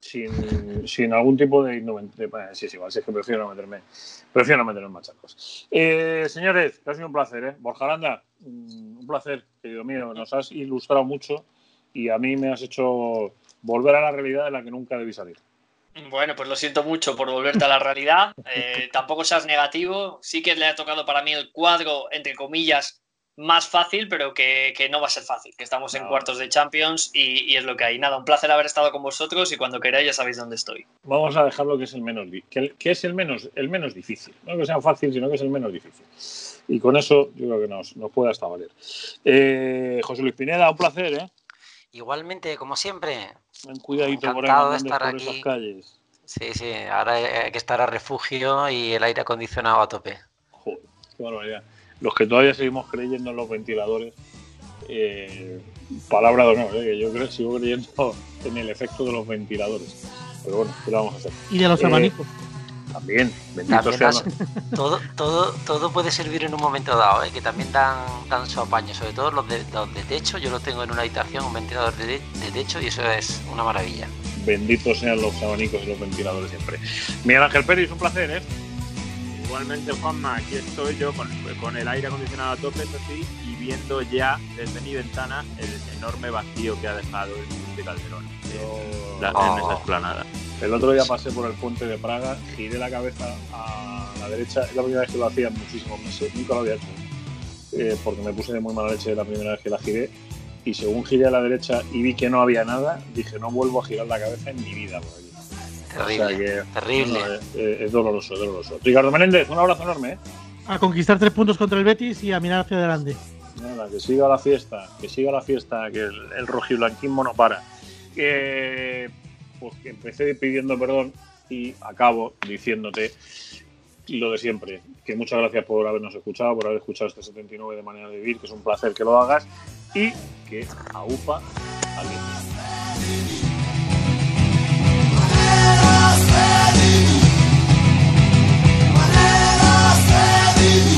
sin, sin algún tipo de, bueno, sí, es igual, si es que prefiero no meterme, prefiero no meterme en machacos. Eh, señores, ha sido un placer, ¿eh? Borja Aranda, mm, un placer, querido mío, nos has ilustrado mucho y a mí me has hecho volver a la realidad de la que nunca debí salir. Bueno, pues lo siento mucho por volverte a la realidad. Eh, tampoco seas negativo. Sí que le ha tocado para mí el cuadro, entre comillas, más fácil, pero que, no va a ser fácil, que estamos en cuartos de Champions y, es lo que hay. Nada, un placer haber estado con vosotros y cuando queráis ya sabéis dónde estoy. Vamos a dejarlo que es el menos, que, es el menos, el menos difícil. No que sea fácil, sino que es el menos difícil. Y con eso yo creo que nos, nos puede hasta valer. Eh, José Luis Pineda, un placer, ¿eh? Igualmente, como siempre. Un cuidadito por, ahí, de estar por aquí. esas calles. Sí, sí, ahora hay que estar a refugio y el aire acondicionado a tope. Joder, qué barbaridad los que todavía seguimos creyendo en los ventiladores, eh, palabra de honor, eh, yo creo, sigo creyendo en el efecto de los ventiladores. Pero bueno, ¿qué lo vamos a hacer? Y de los eh, abanicos. También, bendito sea. Todo, todo, todo puede servir en un momento dado, que también dan, dan su apaño, sobre todo los de, techo. Yo lo tengo en una habitación, un ventilador de, techo, y eso es una maravilla. Benditos sean los abanicos y los ventiladores siempre. Miguel Ángel Pérez, un placer, ¿eh? Igualmente, Juanma, aquí estoy yo con, el aire acondicionado a tope, eso sí, y viendo ya desde mi ventana el enorme vacío que ha dejado el de Calderón en, esa oh. explanada. El otro día pasé por el puente de Praga, giré la cabeza a la derecha, es la primera vez que lo hacía en muchísimos meses, nunca lo había hecho, eh, porque me puse de muy mala leche la primera vez que la giré, y según giré a la derecha y vi que no había nada, dije no vuelvo a girar la cabeza en mi vida por aquí. Terrible. terrible. es, doloroso, es doloroso. Ricardo Menéndez, un abrazo enorme. ¿eh? A conquistar tres puntos contra el Betis y a mirar hacia adelante. Nada, que siga la fiesta, que siga la fiesta, que el, el rojiblanquismo no para. Que, pues que empecé pidiendo perdón y acabo diciénde lo de siempre, que muchas gracias por habernos escuchado, por haber escuchado este 79 de manera de vivir, que es un placer que lo hagas y que a UPA alguien. baby.